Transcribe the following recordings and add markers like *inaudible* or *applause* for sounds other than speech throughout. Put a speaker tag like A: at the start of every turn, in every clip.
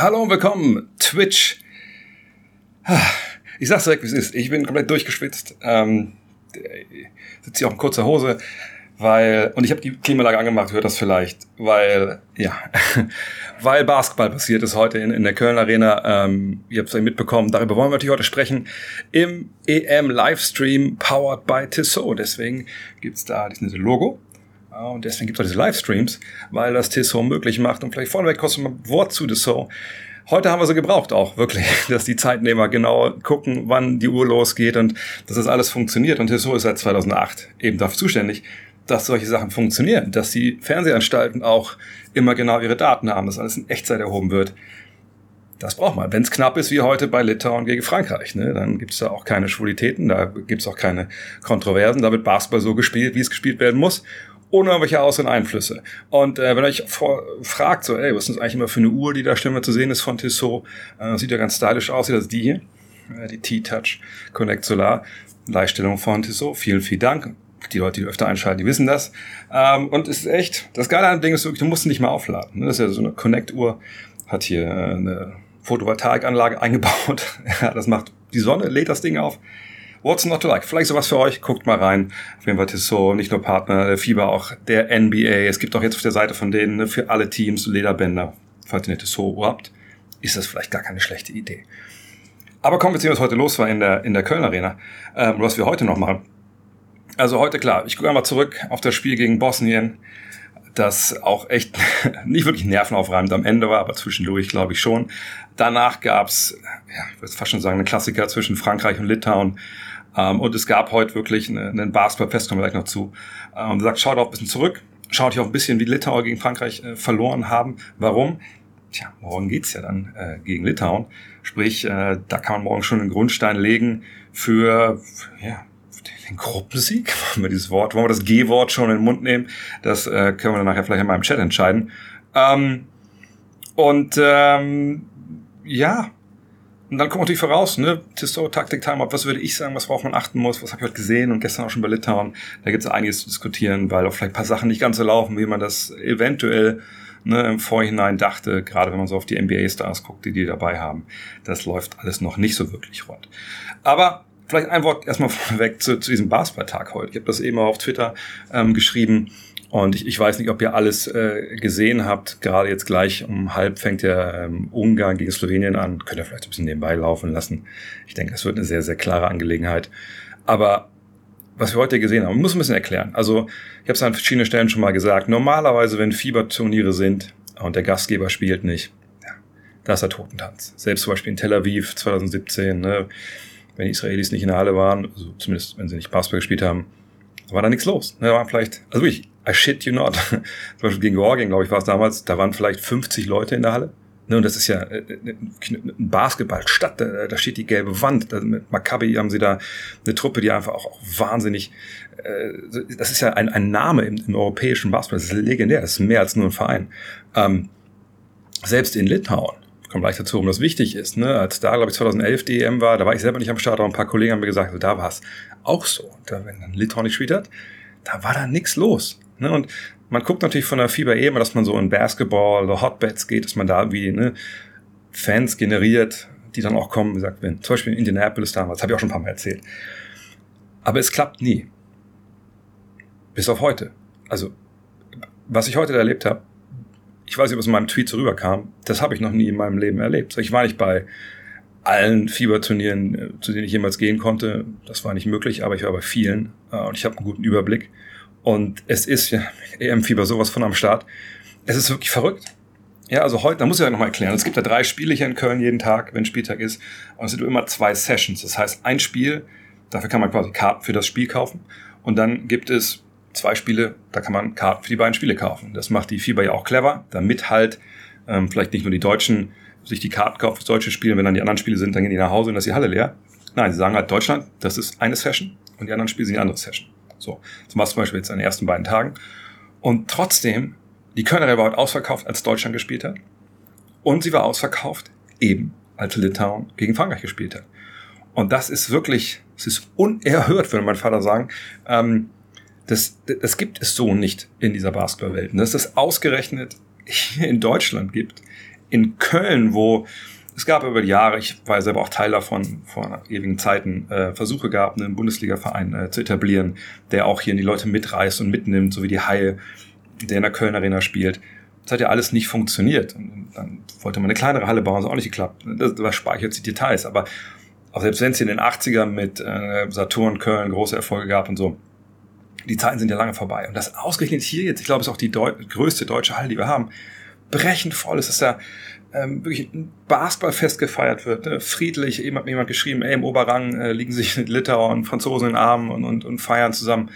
A: Hallo und willkommen, Twitch. Ich sag's direkt, wie es ist. Ich bin komplett durchgeschwitzt. Ähm, sitze hier auch in kurzer Hose, weil, und ich habe die Klimaanlage angemacht, hört das vielleicht, weil, ja, *laughs* weil Basketball passiert ist heute in, in der Köln Arena. Ähm, ihr habt es mitbekommen, darüber wollen wir natürlich heute sprechen. Im EM-Livestream powered by Tissot. Deswegen gibt's da dieses Logo und deswegen gibt es auch diese Livestreams, weil das Tissot möglich macht. Und vielleicht vorneweg kurz ein Wort zu Tissot. Heute haben wir sie gebraucht auch, wirklich, *laughs* dass die Zeitnehmer genau gucken, wann die Uhr losgeht und dass das alles funktioniert. Und Tissot ist seit 2008 eben dafür zuständig, dass solche Sachen funktionieren, dass die Fernsehanstalten auch immer genau ihre Daten haben, dass alles in Echtzeit erhoben wird. Das braucht man. Wenn es knapp ist wie heute bei Litauen gegen Frankreich, ne, dann gibt es da auch keine Schwulitäten, da gibt es auch keine Kontroversen, da wird Basketball so gespielt, wie es gespielt werden muss ohne irgendwelche äußeren Einflüsse. Und äh, wenn ihr euch vor, fragt, so, ey, was ist das eigentlich immer für eine Uhr, die da Stimme zu sehen ist von Tissot, äh, sieht ja ganz stylisch aus, das ist die hier, äh, die T-Touch Connect Solar, Leihstellung von Tissot. Vielen, vielen Dank. Die Leute, die öfter einschalten, die wissen das. Ähm, und es ist echt, das Geile an dem Ding ist wirklich, du musst nicht mehr aufladen. Ne? Das ist ja so eine Connect-Uhr, hat hier äh, eine Photovoltaikanlage eingebaut. *laughs* ja, das macht die Sonne, lädt das Ding auf What's not to like? Vielleicht sowas für euch. Guckt mal rein. Auf jeden Fall Tissot, nicht nur Partner der FIBA, auch der NBA. Es gibt auch jetzt auf der Seite von denen ne, für alle Teams Lederbänder. Falls ihr eine Tissot habt, ist das vielleicht gar keine schlechte Idee. Aber kommen wir zu dem, was heute los war in der, in der Köln Arena. Ähm, was wir heute noch machen. Also heute klar, ich gucke einmal zurück auf das Spiel gegen Bosnien, das auch echt *laughs* nicht wirklich nervenaufreibend am Ende war, aber zwischendurch glaube ich schon. Danach gab's, ja, ich würde fast schon sagen, einen Klassiker zwischen Frankreich und Litauen. Ähm, und es gab heute wirklich einen Basketballfest, kommen wir gleich noch zu. Ähm, und sagt, schaut auch ein bisschen zurück, schaut hier auch ein bisschen, wie Litauer gegen Frankreich äh, verloren haben. Warum? Tja, morgen geht's ja dann äh, gegen Litauen. Sprich, äh, da kann man morgen schon einen Grundstein legen für, ja, den Gruppensieg. *laughs* Wollen wir dieses Wort, wollen wir das G-Wort schon in den Mund nehmen? Das äh, können wir dann nachher vielleicht in meinem Chat entscheiden. Ähm, und ähm, ja, und dann kommt natürlich voraus, ne, Tissot, Taktik, Timeout, was würde ich sagen, was worauf man achten muss, was habe ich heute gesehen und gestern auch schon bei Litauen. Da gibt es einiges zu diskutieren, weil auch vielleicht ein paar Sachen nicht ganz so laufen, wie man das eventuell ne, im Vorhinein dachte, gerade wenn man so auf die NBA-Stars guckt, die die dabei haben. Das läuft alles noch nicht so wirklich rund. Aber vielleicht ein Wort erstmal vorweg zu, zu diesem Basketballtag heute. Ich habe das eben auf Twitter ähm, geschrieben. Und ich, ich weiß nicht, ob ihr alles äh, gesehen habt. Gerade jetzt gleich um halb fängt der ähm, Ungarn gegen Slowenien an. Könnt ihr vielleicht ein bisschen nebenbei laufen lassen. Ich denke, das wird eine sehr, sehr klare Angelegenheit. Aber was wir heute gesehen haben, muss ein bisschen erklären. Also ich habe es an verschiedenen Stellen schon mal gesagt. Normalerweise, wenn Fieberturniere sind und der Gastgeber spielt nicht, ja, da ist der Totentanz. Selbst zum Beispiel in Tel Aviv 2017, ne, wenn die Israelis nicht in der Halle waren, also zumindest wenn sie nicht Basketball gespielt haben, war da nichts los. Da waren vielleicht, also wirklich, I shit you not. *laughs* Zum Beispiel gegen Georgien, glaube ich, war es damals, da waren vielleicht 50 Leute in der Halle. Ne, und das ist ja äh, äh, ein Basketballstadt, da, steht die gelbe Wand. Mit Maccabi haben sie da eine Truppe, die einfach auch, auch wahnsinnig, äh, das ist ja ein, ein Name im, im europäischen Basketball, das ist legendär, das ist mehr als nur ein Verein. Ähm, selbst in Litauen, kommt gleich dazu, warum das wichtig ist. Ne? Als da, glaube ich, 2011 die EM war, da war ich selber nicht am Start, aber ein paar Kollegen haben mir gesagt, also da war es auch so. Da, wenn dann Litauen nicht gespielt hat, da war da nichts los. Ne? Und man guckt natürlich von der FIBA eh immer, dass man so in Basketball oder Hotbeds geht, dass man da wie ne, Fans generiert, die dann auch kommen, wie gesagt, wenn zum Beispiel in Indianapolis damals, habe ich auch schon ein paar Mal erzählt. Aber es klappt nie. Bis auf heute. Also, was ich heute erlebt habe, ich weiß nicht, ob es in meinem Tweet so rüberkam, das habe ich noch nie in meinem Leben erlebt. Ich war nicht bei allen Fieberturnieren, äh, zu denen ich jemals gehen konnte. Das war nicht möglich, aber ich war bei vielen äh, und ich habe einen guten Überblick. Und es ist ja EM-Fieber sowas von am Start. Es ist wirklich verrückt. Ja, also heute, da muss ich ja nochmal erklären. Es gibt ja drei Spiele hier in Köln jeden Tag, wenn Spieltag ist. Und es sind immer zwei Sessions. Das heißt, ein Spiel, dafür kann man quasi Karten für das Spiel kaufen. Und dann gibt es zwei Spiele, da kann man Karten für die beiden Spiele kaufen. Das macht die FIBA ja auch clever, damit halt ähm, vielleicht nicht nur die Deutschen sich die Karten kaufen für deutsche Spiele, wenn dann die anderen Spiele sind, dann gehen die nach Hause und ist die Halle leer. Nein, sie sagen halt Deutschland, das ist eine Session und die anderen Spiele sind die andere Session. So, so machst du zum Beispiel jetzt an den ersten beiden Tagen. Und trotzdem, die Kölner war heute ausverkauft, als Deutschland gespielt hat. Und sie war ausverkauft, eben als Litauen gegen Frankreich gespielt hat. Und das ist wirklich, es ist unerhört, würde mein Vater sagen. Ähm, das, das gibt es so nicht in dieser Basketballwelt. Und dass das ausgerechnet hier in Deutschland gibt, in Köln, wo es gab über die Jahre, ich war selber auch Teil davon, vor ewigen Zeiten, äh, Versuche gab, einen Bundesliga-Verein äh, zu etablieren, der auch hier in die Leute mitreißt und mitnimmt, so wie die Haie, der in der Köln Arena spielt. Das hat ja alles nicht funktioniert. Und dann wollte man eine kleinere Halle bauen, ist auch nicht geklappt. Das, das spare ich die Details. Aber auch selbst wenn es in den 80ern mit äh, Saturn, Köln große Erfolge gab und so, die Zeiten sind ja lange vorbei. Und das ausgerechnet hier jetzt, ich glaube, ist auch die Deu größte deutsche Halle, die wir haben, brechend voll. Ist ja ähm, wirklich ein Basketballfest gefeiert wird. Ne? Friedlich, eben hat mir jemand geschrieben, ey, im Oberrang äh, liegen sich *laughs* Litauer und Franzosen in den Armen und, und, und feiern zusammen.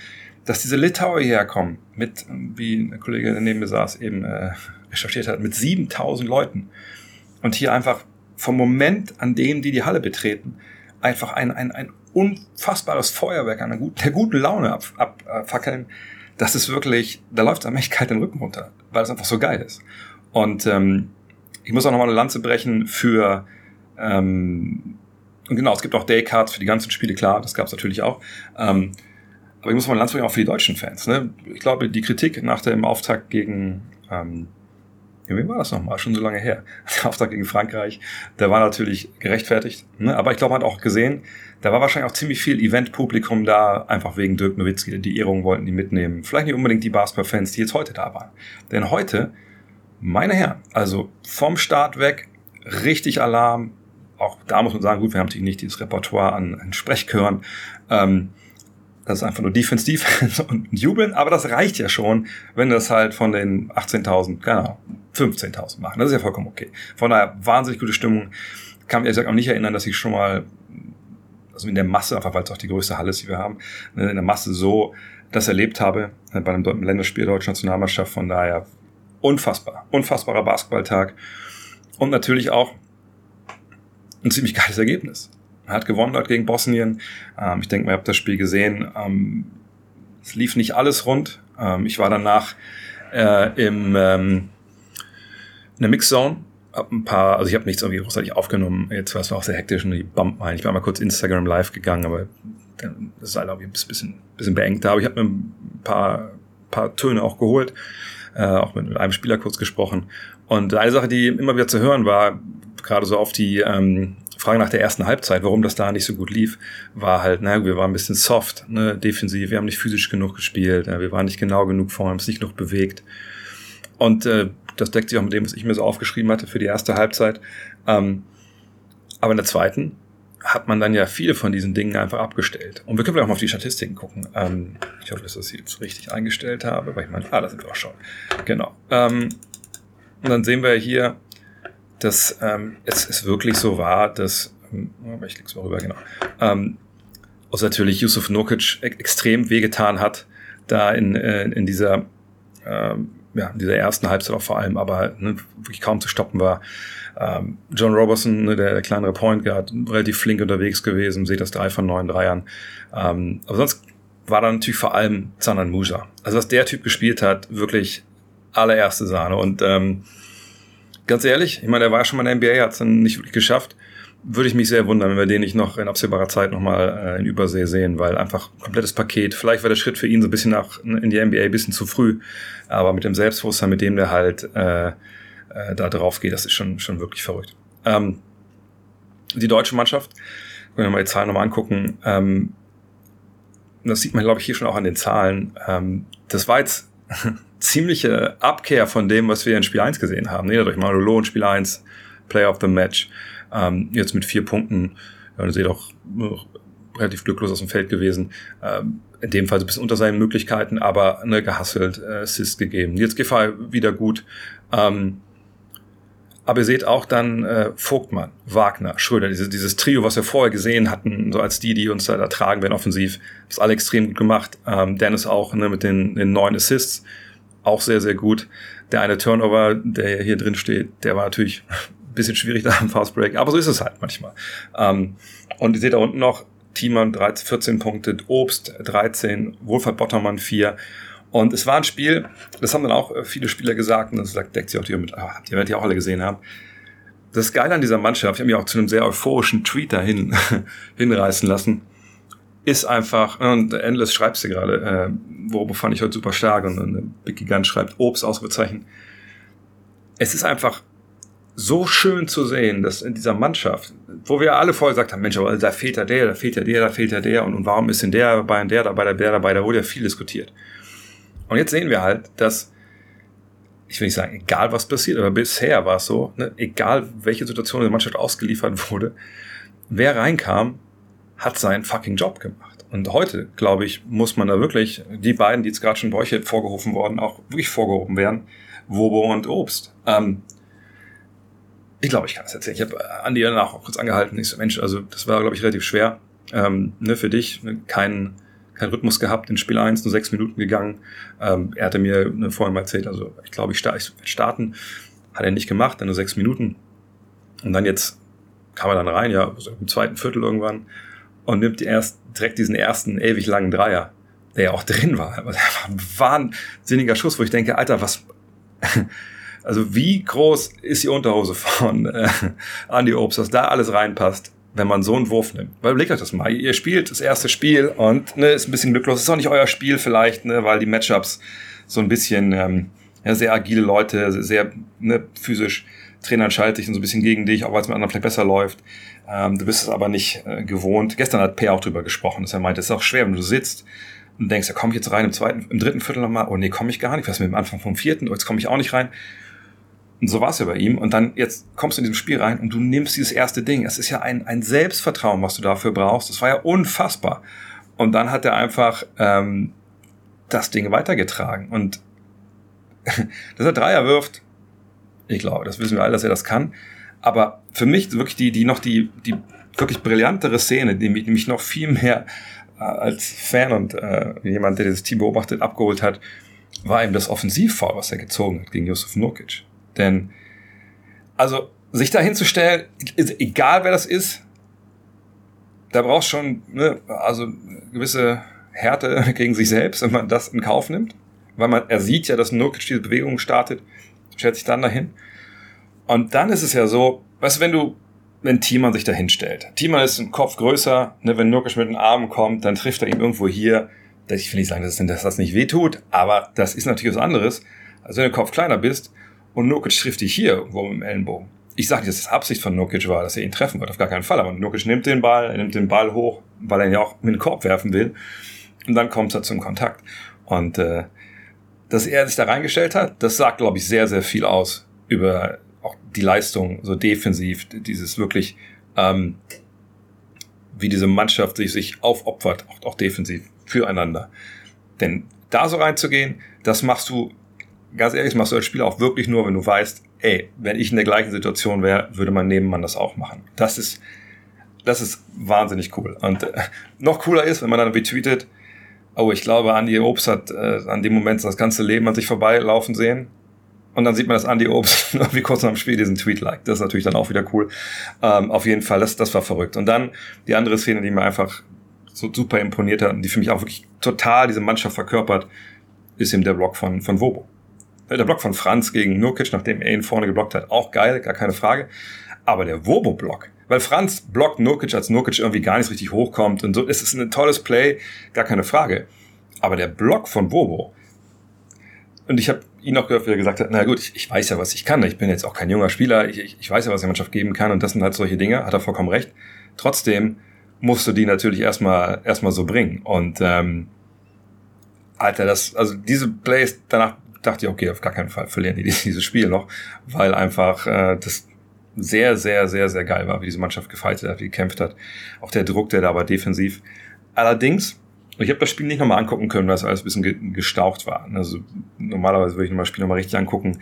A: Dass diese Litauer hierher kommen, mit, wie der Kollege, neben mir saß, eben äh, recherchiert hat, mit 7000 Leuten. Und hier einfach vom Moment, an dem die die Halle betreten, einfach ein, ein, ein unfassbares Feuerwerk einer guten, der guten Laune abfackeln. Ab, äh, das ist wirklich, da läuft es am echt kalt den Rücken runter, weil es einfach so geil ist. Und ähm, ich muss auch nochmal eine Lanze brechen für, ähm, und genau, es gibt auch Daycards für die ganzen Spiele, klar, das gab es natürlich auch. Ähm, aber ich muss mal eine Lanze brechen auch für die deutschen Fans. Ne? Ich glaube, die Kritik nach dem Auftakt gegen, ähm, ja, wie war das nochmal? Schon so lange her. *laughs* Der Auftakt gegen Frankreich, der war natürlich gerechtfertigt. Ne? Aber ich glaube, man hat auch gesehen, da war wahrscheinlich auch ziemlich viel Event-Publikum da, einfach wegen Dirk Nowitzki. Die Ehrung wollten die mitnehmen. Vielleicht nicht unbedingt die Basketball-Fans, die jetzt heute da waren. Denn heute meine Herren, also vom Start weg richtig Alarm. Auch da muss man sagen, gut, wir haben natürlich nicht dieses Repertoire an, an Sprechchören. Ähm, das ist einfach nur Defense, Defense *laughs* und Jubeln, aber das reicht ja schon, wenn das halt von den 18.000, genau, 15.000 machen. Das ist ja vollkommen okay. Von daher wahnsinnig gute Stimmung. Kann mich ehrlich gesagt auch nicht erinnern, dass ich schon mal, also in der Masse, einfach weil es auch die größte Halle ist, die wir haben, ne, in der Masse so das erlebt habe, äh, bei einem Länderspiel der deutschen Nationalmannschaft. Von daher unfassbar, unfassbarer Basketballtag und natürlich auch ein ziemlich geiles Ergebnis. Hat gewonnen dort gegen Bosnien. Ähm, ich denke mal, ihr habt das Spiel gesehen. Ähm, es lief nicht alles rund. Ähm, ich war danach äh, im, ähm, in der Mixzone. Hab ein paar, also ich habe nichts irgendwie großartig aufgenommen. Jetzt war es auch sehr hektisch und die Bump ein. Ich war mal kurz Instagram live gegangen, aber das ist halt irgendwie ein bisschen, bisschen beengt. Aber ich habe mir ein paar, paar Töne auch geholt äh, auch mit, mit einem Spieler kurz gesprochen. Und eine Sache, die immer wieder zu hören war, gerade so auf die ähm, Frage nach der ersten Halbzeit, warum das da nicht so gut lief, war halt, naja, wir waren ein bisschen soft, ne, defensiv, wir haben nicht physisch genug gespielt, ja, wir waren nicht genau genug vor, haben es nicht genug bewegt. Und äh, das deckt sich auch mit dem, was ich mir so aufgeschrieben hatte für die erste Halbzeit. Ähm, aber in der zweiten hat man dann ja viele von diesen Dingen einfach abgestellt. Und wir können auch mal auf die Statistiken gucken. Ähm, ich hoffe, dass ich das jetzt richtig eingestellt habe, weil ich meine, ah, da sind wir auch schon. Genau. Ähm, und dann sehen wir hier, dass ähm, es, es wirklich so war, dass, ähm, ich leg's mal rüber, genau, ähm, also natürlich Yusuf Nurkic extrem wehgetan hat, da in, äh, in dieser, ähm, ja, in dieser ersten Halbzeit auch vor allem, aber ne, wirklich kaum zu stoppen war. Ähm, John Robertson, ne, der, der kleinere Point Guard, relativ flink unterwegs gewesen, seht das drei von neun Dreiern. Ähm, aber sonst war dann natürlich vor allem Zanan Musa. Also was der Typ gespielt hat, wirklich allererste Sahne. Und ähm, ganz ehrlich, ich meine, er war schon mal in der NBA, hat es dann nicht wirklich geschafft. Würde ich mich sehr wundern, wenn wir den nicht noch in absehbarer Zeit nochmal äh, in Übersee sehen, weil einfach komplettes Paket. Vielleicht war der Schritt für ihn so ein bisschen nach in die NBA ein bisschen zu früh, aber mit dem Selbstbewusstsein, mit dem der halt äh, äh, da drauf geht. Das ist schon, schon wirklich verrückt. Ähm, die deutsche Mannschaft, wenn wir mal die Zahlen nochmal angucken, ähm, das sieht man, glaube ich, hier schon auch an den Zahlen. Ähm, das war jetzt *laughs* ziemliche Abkehr von dem, was wir in Spiel 1 gesehen haben. Euch mal, Lolo in Spiel 1, Player of the Match, ähm, jetzt mit vier Punkten. Ja, ihr seht auch relativ glücklos aus dem Feld gewesen. Ähm, in dem Fall so ein bisschen unter seinen Möglichkeiten, aber ne, gehasselt, äh, Assist gegeben. Jetzt Gefahr wieder gut. Ähm, aber ihr seht auch dann äh, Vogtmann, Wagner, Schröder, diese, dieses Trio, was wir vorher gesehen hatten, so als die, die uns da, da tragen werden offensiv, ist alle extrem gut gemacht. Ähm, Dennis auch ne, mit den, den neun Assists, auch sehr, sehr gut. Der eine Turnover, der hier drin steht, der war natürlich ein bisschen schwierig da im Fast Break, aber so ist es halt manchmal. Ähm, und ihr seht da unten noch Thiemann 13, 14 Punkte, Obst 13, Wohlfahrt Bottermann 4 und es war ein Spiel, das haben dann auch äh, viele Spieler gesagt, und das deckt sich auch hier mit, ah, die werdet ihr auch alle gesehen haben. Das Geile an dieser Mannschaft, ich habe mich auch zu einem sehr euphorischen Tweet dahin *laughs* hinreißen lassen, ist einfach, und Endless schreibst du gerade, äh, worüber fand ich heute super stark, und, und Big Gigant schreibt Obst, Ausrufezeichen. Es ist einfach so schön zu sehen, dass in dieser Mannschaft, wo wir alle vorher gesagt haben, Mensch, aber da fehlt ja der, da fehlt ja der, da fehlt ja der und, und warum ist denn der dabei und der dabei, der dabei, da wurde ja viel diskutiert. Und jetzt sehen wir halt, dass, ich will nicht sagen, egal was passiert, aber bisher war es so, ne, egal welche Situation in der Mannschaft ausgeliefert *laughs* wurde, wer reinkam, hat seinen fucking Job gemacht. Und heute, glaube ich, muss man da wirklich, die beiden, die jetzt gerade schon bei euch vorgerufen worden, auch wirklich vorgehoben werden, Wobo und Obst. Ähm, ich glaube, ich kann das erzählen. Ich habe Andi danach auch kurz angehalten. Ich so, Mensch, also das war, glaube ich, relativ schwer ähm, ne, für dich. Ne, kein, kein Rhythmus gehabt in Spiel 1, nur sechs Minuten gegangen. Ähm, er hatte mir ne, vorhin mal erzählt, also ich glaube, ich, sta ich starten. Hat er nicht gemacht, dann nur sechs Minuten. Und dann jetzt kam er dann rein, ja, so im zweiten Viertel irgendwann und nimmt erst direkt diesen ersten ewig langen Dreier, der ja auch drin war. Aber *laughs* der war ein wahnsinniger Schuss, wo ich denke, Alter, was, *laughs* also wie groß ist die Unterhose von äh, Andy Obst, dass da alles reinpasst, wenn man so einen Wurf nimmt? Weil überlegt euch das mal. Ihr spielt das erste Spiel und ne, ist ein bisschen glücklos. Ist auch nicht euer Spiel vielleicht, ne, weil die Matchups so ein bisschen ähm, ja, sehr agile Leute, sehr ne, physisch. Trainer entscheidet sich so ein bisschen gegen dich, auch weil es mit anderen vielleicht besser läuft. Ähm, du bist es aber nicht äh, gewohnt. Gestern hat Per auch drüber gesprochen, dass er meinte, es ist auch schwer, wenn du sitzt und denkst, ja, komme ich jetzt rein im zweiten, im dritten Viertel nochmal? Oh nee, komme ich gar nicht. Was mit dem Anfang vom vierten? Oh, jetzt komme ich auch nicht rein. Und so war es ja bei ihm. Und dann jetzt kommst du in diesem Spiel rein und du nimmst dieses erste Ding. Es ist ja ein, ein Selbstvertrauen, was du dafür brauchst. Das war ja unfassbar. Und dann hat er einfach ähm, das Ding weitergetragen. Und *laughs* dass er Dreier wirft, ich glaube, das wissen wir alle, dass er das kann. Aber für mich wirklich die, die noch die, die wirklich brillantere Szene, die mich noch viel mehr äh, als Fan und äh, jemand, der dieses Team beobachtet, abgeholt hat, war eben das Offensivfoul, was er gezogen hat gegen Yusuf Nurkic. Denn, also, sich da hinzustellen, egal wer das ist, da brauchst schon, ne, also gewisse Härte *laughs* gegen sich selbst, wenn man das in Kauf nimmt. Weil man, er sieht ja, dass Nurkic diese Bewegung startet, stellt sich dann dahin. Und dann ist es ja so, weißt du, wenn du, wenn Thiemann sich da hinstellt. Thiemann ist ein Kopf größer, ne, wenn Nurkic mit den Armen kommt, dann trifft er ihn irgendwo hier. Ich will nicht sagen, dass, dass das nicht wehtut, aber das ist natürlich was anderes, als wenn du Kopf kleiner bist und Nurkic trifft dich hier irgendwo mit dem Ellenbogen. Ich sage nicht, dass das Absicht von Nurkic war, dass er ihn treffen wird, auf gar keinen Fall. Aber Nurkic nimmt den Ball, er nimmt den Ball hoch, weil er ihn ja auch mit dem Korb werfen will. Und dann kommt er zum Kontakt. Und äh, dass er sich da reingestellt hat, das sagt, glaube ich, sehr, sehr viel aus über auch die Leistung so defensiv, dieses wirklich, ähm, wie diese Mannschaft sich, sich aufopfert, auch, auch defensiv füreinander. Denn da so reinzugehen, das machst du ganz ehrlich, machst du als Spieler auch wirklich nur, wenn du weißt, ey, wenn ich in der gleichen Situation wäre, würde mein Nebenmann das auch machen. Das ist, das ist wahnsinnig cool. Und äh, noch cooler ist, wenn man dann retweetet, oh, ich glaube, Andy Obst hat äh, an dem Moment das ganze Leben an sich vorbeilaufen sehen. Und dann sieht man, dass Andy Obst *laughs* irgendwie kurz nach dem Spiel diesen Tweet liked. Das ist natürlich dann auch wieder cool. Ähm, auf jeden Fall, das, das war verrückt. Und dann die andere Szene, die mir einfach so super imponiert hat und die für mich auch wirklich total diese Mannschaft verkörpert, ist eben der Block von, von Wobo. Der Block von Franz gegen Nurkic, nachdem er ihn vorne geblockt hat, auch geil, gar keine Frage. Aber der Wobo-Block, weil Franz blockt Nurkic, als Nurkic irgendwie gar nicht richtig hochkommt und so, es ist ein tolles Play, gar keine Frage. Aber der Block von Wobo, und ich habe ihn auch gehört, wie er gesagt hat, na gut, ich, ich weiß ja, was ich kann. Ich bin jetzt auch kein junger Spieler, ich, ich, ich weiß ja, was die Mannschaft geben kann und das sind halt solche Dinge, hat er vollkommen recht. Trotzdem musst du die natürlich erstmal erstmal so bringen. Und ähm, Alter, das, also diese Plays, danach dachte ich, okay, auf gar keinen Fall verlieren die *laughs* dieses Spiel noch, weil einfach äh, das sehr, sehr, sehr, sehr geil war, wie diese Mannschaft gefeitet hat, wie gekämpft hat. Auch der Druck, der da war defensiv. Allerdings, ich habe das Spiel nicht nochmal angucken können, weil es alles ein bisschen gestaucht war. Also normalerweise würde ich das Spiel nochmal richtig angucken,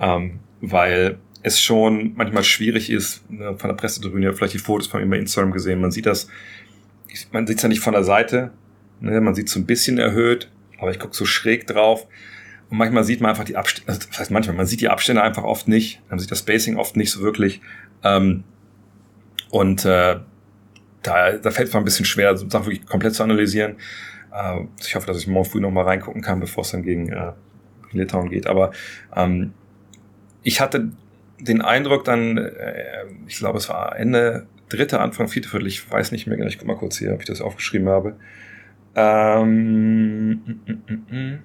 A: ähm, weil es schon manchmal schwierig ist, ne, von der Pressetribüne, vielleicht die Fotos von ihm bei Instagram gesehen, man sieht das, man sieht es ja nicht von der Seite, ne, man sieht es so ein bisschen erhöht, aber ich gucke so schräg drauf und manchmal sieht man einfach die Abstände, also das heißt manchmal, man sieht die Abstände einfach oft nicht, man sieht das Spacing oft nicht so wirklich. Ähm, und äh, da, da fällt es mir ein bisschen schwer, so Sachen wirklich komplett zu analysieren. Äh, ich hoffe, dass ich morgen früh nochmal reingucken kann, bevor es dann gegen äh, Litauen geht. Aber ähm, ich hatte den Eindruck dann, äh, ich glaube, es war Ende dritte, Anfang vierte Viertel, ich weiß nicht mehr genau, ich guck mal kurz hier, ob ich das aufgeschrieben habe. Ähm, mm, mm, mm,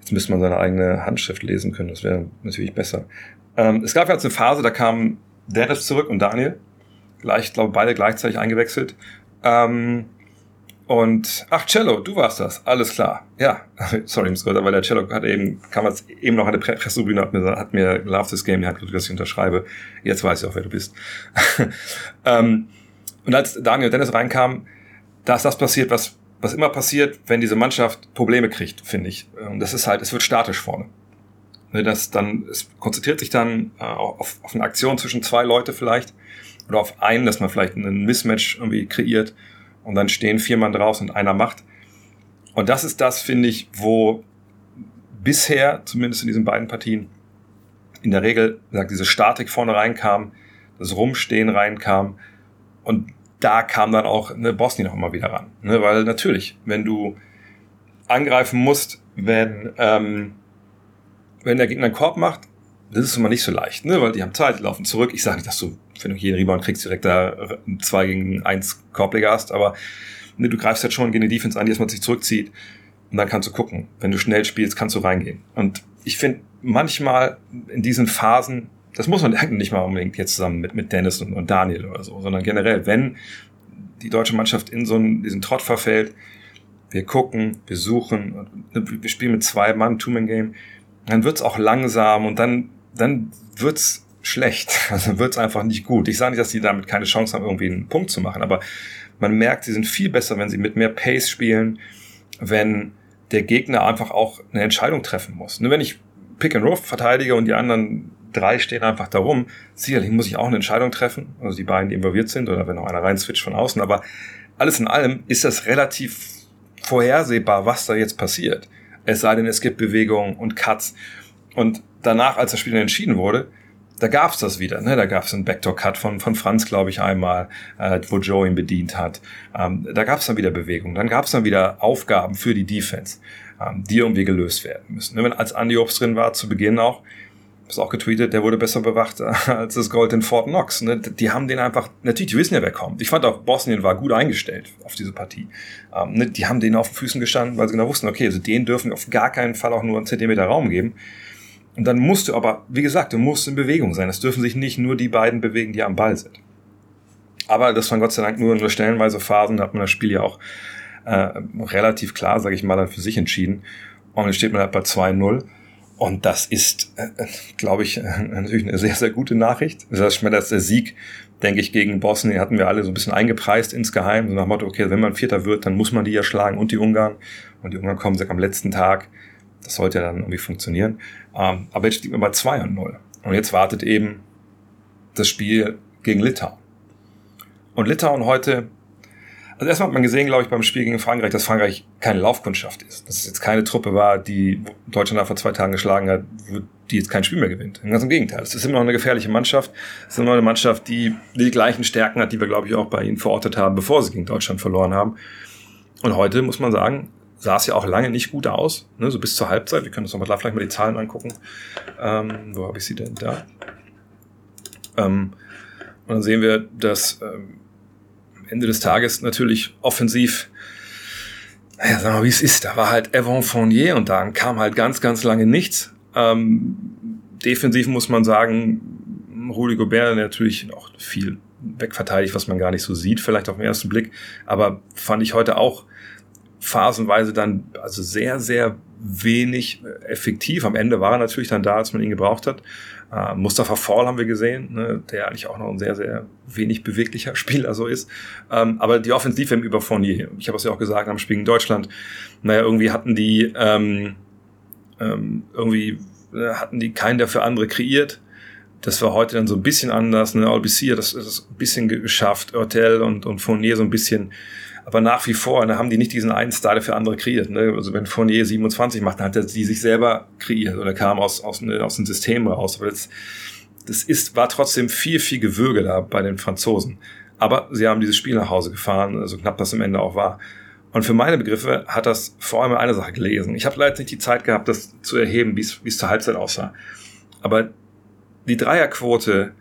A: Jetzt müsste man seine eigene Handschrift lesen können, das wäre natürlich besser. Ähm, es gab jetzt eine Phase, da kamen Dennis zurück und Daniel. Gleich, glaube beide gleichzeitig eingewechselt. Ähm, und, ach, Cello, du warst das. Alles klar. Ja, *laughs* sorry, weil der Cello hat eben, kam jetzt eben noch an der Pressetribüne, hat mir, hat mir Love This Game, hat gesagt, dass ich unterschreibe. Jetzt weiß ich auch, wer du bist. *laughs* ähm, und als Daniel und Dennis reinkam, da ist das passiert, was, was immer passiert, wenn diese Mannschaft Probleme kriegt, finde ich. Und das ist halt, es wird statisch vorne. Ne, das dann, es konzentriert sich dann äh, auf, auf eine Aktion zwischen zwei Leute vielleicht oder auf einen, dass man vielleicht einen Mismatch irgendwie kreiert und dann stehen vier Mann draußen und einer macht. Und das ist das, finde ich, wo bisher, zumindest in diesen beiden Partien, in der Regel sagt, diese Statik vorne reinkam, das Rumstehen reinkam und da kam dann auch eine Bosnien noch immer wieder ran. Ne? Weil natürlich, wenn du angreifen musst, wenn, ähm, wenn der Gegner einen Korb macht, das ist immer nicht so leicht, ne? weil die haben Zeit, die laufen zurück. Ich sage nicht, dass du, wenn du jeden Rebound kriegst, direkt da zwei gegen eins Korbleger hast, aber ne, du greifst halt schon gegen die Defense an, die erstmal sich zurückzieht und dann kannst du gucken. Wenn du schnell spielst, kannst du reingehen. Und ich finde, manchmal in diesen Phasen, das muss man *laughs* nicht mal unbedingt jetzt zusammen mit, mit Dennis und, und Daniel oder so, sondern generell, wenn die deutsche Mannschaft in so einen, diesen Trott verfällt, wir gucken, wir suchen, wir spielen mit zwei Mann, Two-Man-Game, dann wird's auch langsam und dann dann wird's schlecht. *laughs* Also wird's einfach nicht gut. Ich sage nicht, dass die damit keine Chance haben, irgendwie einen Punkt zu machen, aber man merkt, sie sind viel besser, wenn sie mit mehr Pace spielen, wenn der Gegner einfach auch eine Entscheidung treffen muss. Nur wenn ich Pick and Roll verteidige und die anderen drei stehen einfach darum, sicherlich muss ich auch eine Entscheidung treffen, also die beiden, die involviert sind, oder wenn noch einer rein switcht von außen, aber alles in allem ist das relativ vorhersehbar, was da jetzt passiert. Es sei denn, es gibt Bewegungen und Cuts. Und danach, als das Spiel dann entschieden wurde, da gab's das wieder. Ne? Da gab's einen Backdoor-Cut von, von Franz, glaube ich, einmal, äh, wo Joe ihn bedient hat. Ähm, da gab's dann wieder Bewegung. Dann gab's dann wieder Aufgaben für die Defense, ähm, die irgendwie gelöst werden müssen. Ne? Wenn als Andy Obst drin war, zu Beginn auch, ist auch getweetet, der wurde besser bewacht *laughs* als das Gold in Fort Knox. Ne? Die haben den einfach, natürlich, die wissen ja, wer kommt. Ich fand auch, Bosnien war gut eingestellt auf diese Partie. Ähm, ne? Die haben denen auf den Füßen gestanden, weil sie genau wussten, okay, also denen dürfen wir auf gar keinen Fall auch nur einen Zentimeter Raum geben. Und dann musst du aber, wie gesagt, du musst in Bewegung sein. Es dürfen sich nicht nur die beiden bewegen, die am Ball sind. Aber das waren Gott sei Dank nur, nur stellenweise Phasen, da hat man das Spiel ja auch äh, relativ klar, sage ich mal, dann für sich entschieden. Und dann steht man halt bei 2-0. Und das ist, äh, glaube ich, äh, *laughs* natürlich eine sehr, sehr gute Nachricht. Das heißt, dass der Sieg, denke ich, gegen Bosnien hatten wir alle so ein bisschen eingepreist insgeheim. So nach dem Motto, okay, wenn man Vierter wird, dann muss man die ja schlagen und die Ungarn. Und die Ungarn kommen am letzten Tag das sollte ja dann irgendwie funktionieren. Ähm, aber jetzt steht man bei 2 und 0. Und jetzt wartet eben das Spiel gegen Litauen. Und Litauen heute, also erstmal hat man gesehen, glaube ich, beim Spiel gegen Frankreich, dass Frankreich keine Laufkundschaft ist. Dass es jetzt keine Truppe war, die Deutschland da vor zwei Tagen geschlagen hat, die jetzt kein Spiel mehr gewinnt. Ganz im Gegenteil. Es ist immer noch eine gefährliche Mannschaft. Es ist immer noch eine Mannschaft, die die gleichen Stärken hat, die wir, glaube ich, auch bei ihnen verortet haben, bevor sie gegen Deutschland verloren haben. Und heute muss man sagen, sah es ja auch lange nicht gut aus, ne, so bis zur Halbzeit. Wir können uns nochmal vielleicht mal die Zahlen angucken. Ähm, wo habe ich sie denn da? Ähm, und dann sehen wir, dass ähm, Ende des Tages natürlich offensiv, naja, sagen wir mal, wie es ist, da war halt Evan Fournier und dann kam halt ganz, ganz lange nichts. Ähm, defensiv muss man sagen, Rudi Gobert natürlich auch viel wegverteidigt, was man gar nicht so sieht, vielleicht auf den ersten Blick, aber fand ich heute auch phasenweise dann also sehr, sehr wenig äh, effektiv. Am Ende war er natürlich dann da, als man ihn gebraucht hat. Äh, Mustafa Fall haben wir gesehen, ne, der eigentlich auch noch ein sehr, sehr wenig beweglicher *laughs* Spieler so ist. Ähm, aber die Offensive im Über Fournier, ich habe es ja auch gesagt am Spiel in Deutschland, naja, irgendwie hatten die ähm, ähm, irgendwie äh, hatten die keinen, der für andere kreiert. Das war heute dann so ein bisschen anders. Ne? Hat das, das ein bisschen geschafft, Hotel und, und Fournier so ein bisschen aber nach wie vor ne, haben die nicht diesen einen der für andere kreiert. Ne? Also wenn Fournier 27 macht, dann hat er die sich selber kreiert oder kam aus, aus, ne, aus dem System raus. Aber das, das ist, war trotzdem viel, viel Gewürge da bei den Franzosen. Aber sie haben dieses Spiel nach Hause gefahren, also knapp das am Ende auch war. Und für meine Begriffe hat das vor allem eine Sache gelesen. Ich habe leider nicht die Zeit gehabt, das zu erheben, wie es zur Halbzeit aussah. Aber die Dreierquote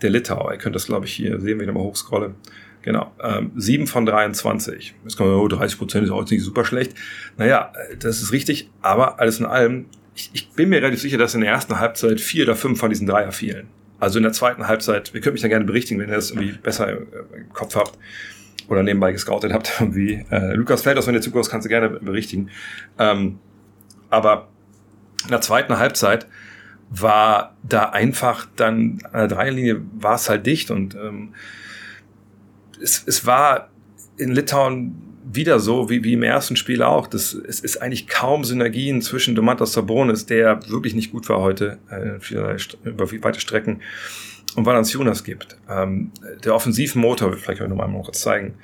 A: der Litauer, ihr könnt das, glaube ich, hier sehen, wenn ich nochmal hochscrolle, Genau. Ähm, 7 von 23. Jetzt kommen wir, oh, 30 Prozent ist auch nicht super schlecht. Naja, das ist richtig, aber alles in allem, ich, ich bin mir relativ sicher, dass in der ersten Halbzeit vier oder fünf von diesen Dreier fielen. Also in der zweiten Halbzeit, ihr könnt mich da gerne berichtigen, wenn ihr das irgendwie besser im Kopf habt oder nebenbei gescoutet habt, *laughs* irgendwie. Äh, Lukas Feldhaus, wenn ihr zukommst, kannst du gerne berichtigen. Ähm, aber in der zweiten Halbzeit war da einfach dann an der Dreierlinie war es halt dicht und ähm, es, es war in Litauen wieder so wie, wie im ersten Spiel auch. Das, es ist eigentlich kaum Synergien zwischen Domantas Sabonis, der wirklich nicht gut war heute äh, über weite Strecken, und Valanciunas gibt. Ähm, der Offensivmotor, vielleicht können wir nochmal kurz zeigen,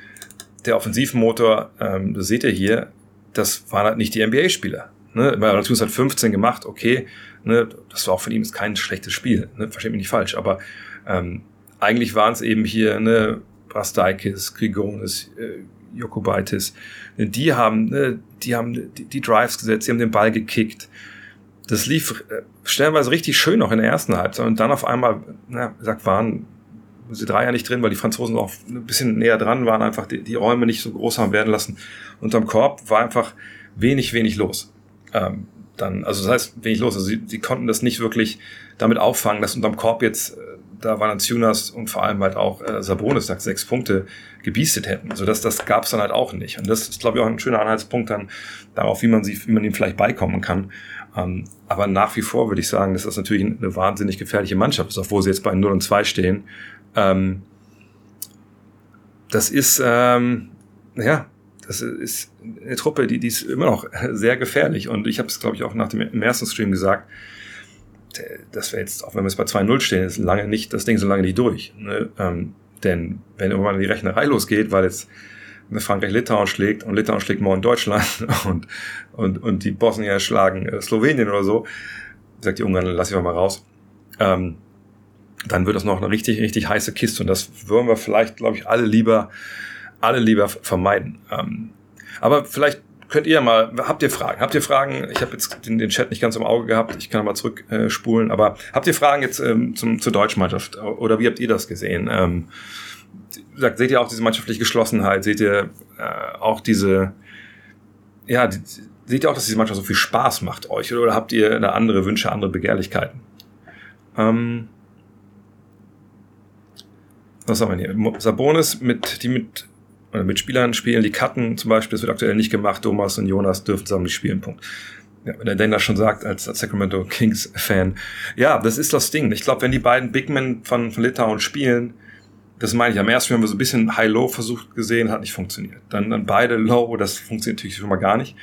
A: der Offensivmotor, ähm, das seht ihr hier, das waren halt nicht die NBA-Spieler. Ne? Valanciunas hat 15 gemacht, okay, ne? das war auch von ihm kein schlechtes Spiel, ne? versteht mich nicht falsch, aber ähm, eigentlich waren es eben hier ne, Brastaikis, Grigonis, äh, Jokubaitis, die haben, ne, die haben die, die Drives gesetzt, die haben den Ball gekickt. Das lief äh, stellenweise richtig schön noch in der ersten Halbzeit und dann auf einmal, na, gesagt, waren sie drei ja nicht drin, weil die Franzosen auch ein bisschen näher dran waren, einfach die, die Räume nicht so groß haben werden lassen. Unterm Korb war einfach wenig, wenig los. Ähm, dann, also das heißt, wenig los. Also sie, sie konnten das nicht wirklich damit auffangen, dass unterm Korb jetzt äh, da Valanciunas und vor allem halt auch äh, Sabonis sagt sechs Punkte gebiestet hätten. Also das, das gab es dann halt auch nicht. Und das ist, glaube ich, auch ein schöner Anhaltspunkt dann darauf, wie man sie, wie man ihm vielleicht beikommen kann. Ähm, aber nach wie vor würde ich sagen, dass das natürlich eine wahnsinnig gefährliche Mannschaft ist, obwohl sie jetzt bei 0 und 2 stehen. Ähm, das ist, ähm, ja, das ist eine Truppe, die, die ist immer noch sehr gefährlich. Und ich habe es, glaube ich, auch nach dem ersten Stream gesagt, dass wir jetzt, auch wenn wir jetzt bei 2-0 stehen, ist lange nicht, das Ding so lange nicht durch. Ne? Ähm, denn wenn irgendwann die Rechnerei losgeht, weil jetzt Frankreich Litauen schlägt und Litauen schlägt morgen Deutschland *laughs* und, und, und die Bosnier schlagen äh, Slowenien oder so, sagt die Ungarn, lass ich mal raus, ähm, dann wird das noch eine richtig, richtig heiße Kiste und das würden wir vielleicht, glaube ich, alle lieber, alle lieber vermeiden. Ähm, aber vielleicht könnt ihr mal, habt ihr Fragen? Habt ihr Fragen? Ich habe jetzt den, den, Chat nicht ganz im Auge gehabt, ich kann mal zurückspulen, äh, aber habt ihr Fragen jetzt ähm, zum, zur Deutschmannschaft oder wie habt ihr das gesehen? Ähm, sagt, seht ihr auch diese mannschaftliche Geschlossenheit? Seht ihr äh, auch diese, ja, die, seht ihr auch, dass diese Mannschaft so viel Spaß macht euch oder habt ihr da andere Wünsche, andere Begehrlichkeiten? Ähm, was haben wir hier? Sabonis mit, die mit oder mit Spielern spielen, die cutten zum Beispiel, das wird aktuell nicht gemacht. Thomas und Jonas dürfen zusammen nicht spielen. Punkt. Ja, wenn der Denner schon sagt, als, als Sacramento Kings-Fan. Ja, das ist das Ding. Ich glaube, wenn die beiden Big Men von, von Litauen spielen, das meine ich. Am ersten haben wir so ein bisschen High-Low versucht gesehen, hat nicht funktioniert. Dann, dann beide Low, das funktioniert natürlich schon mal gar nicht.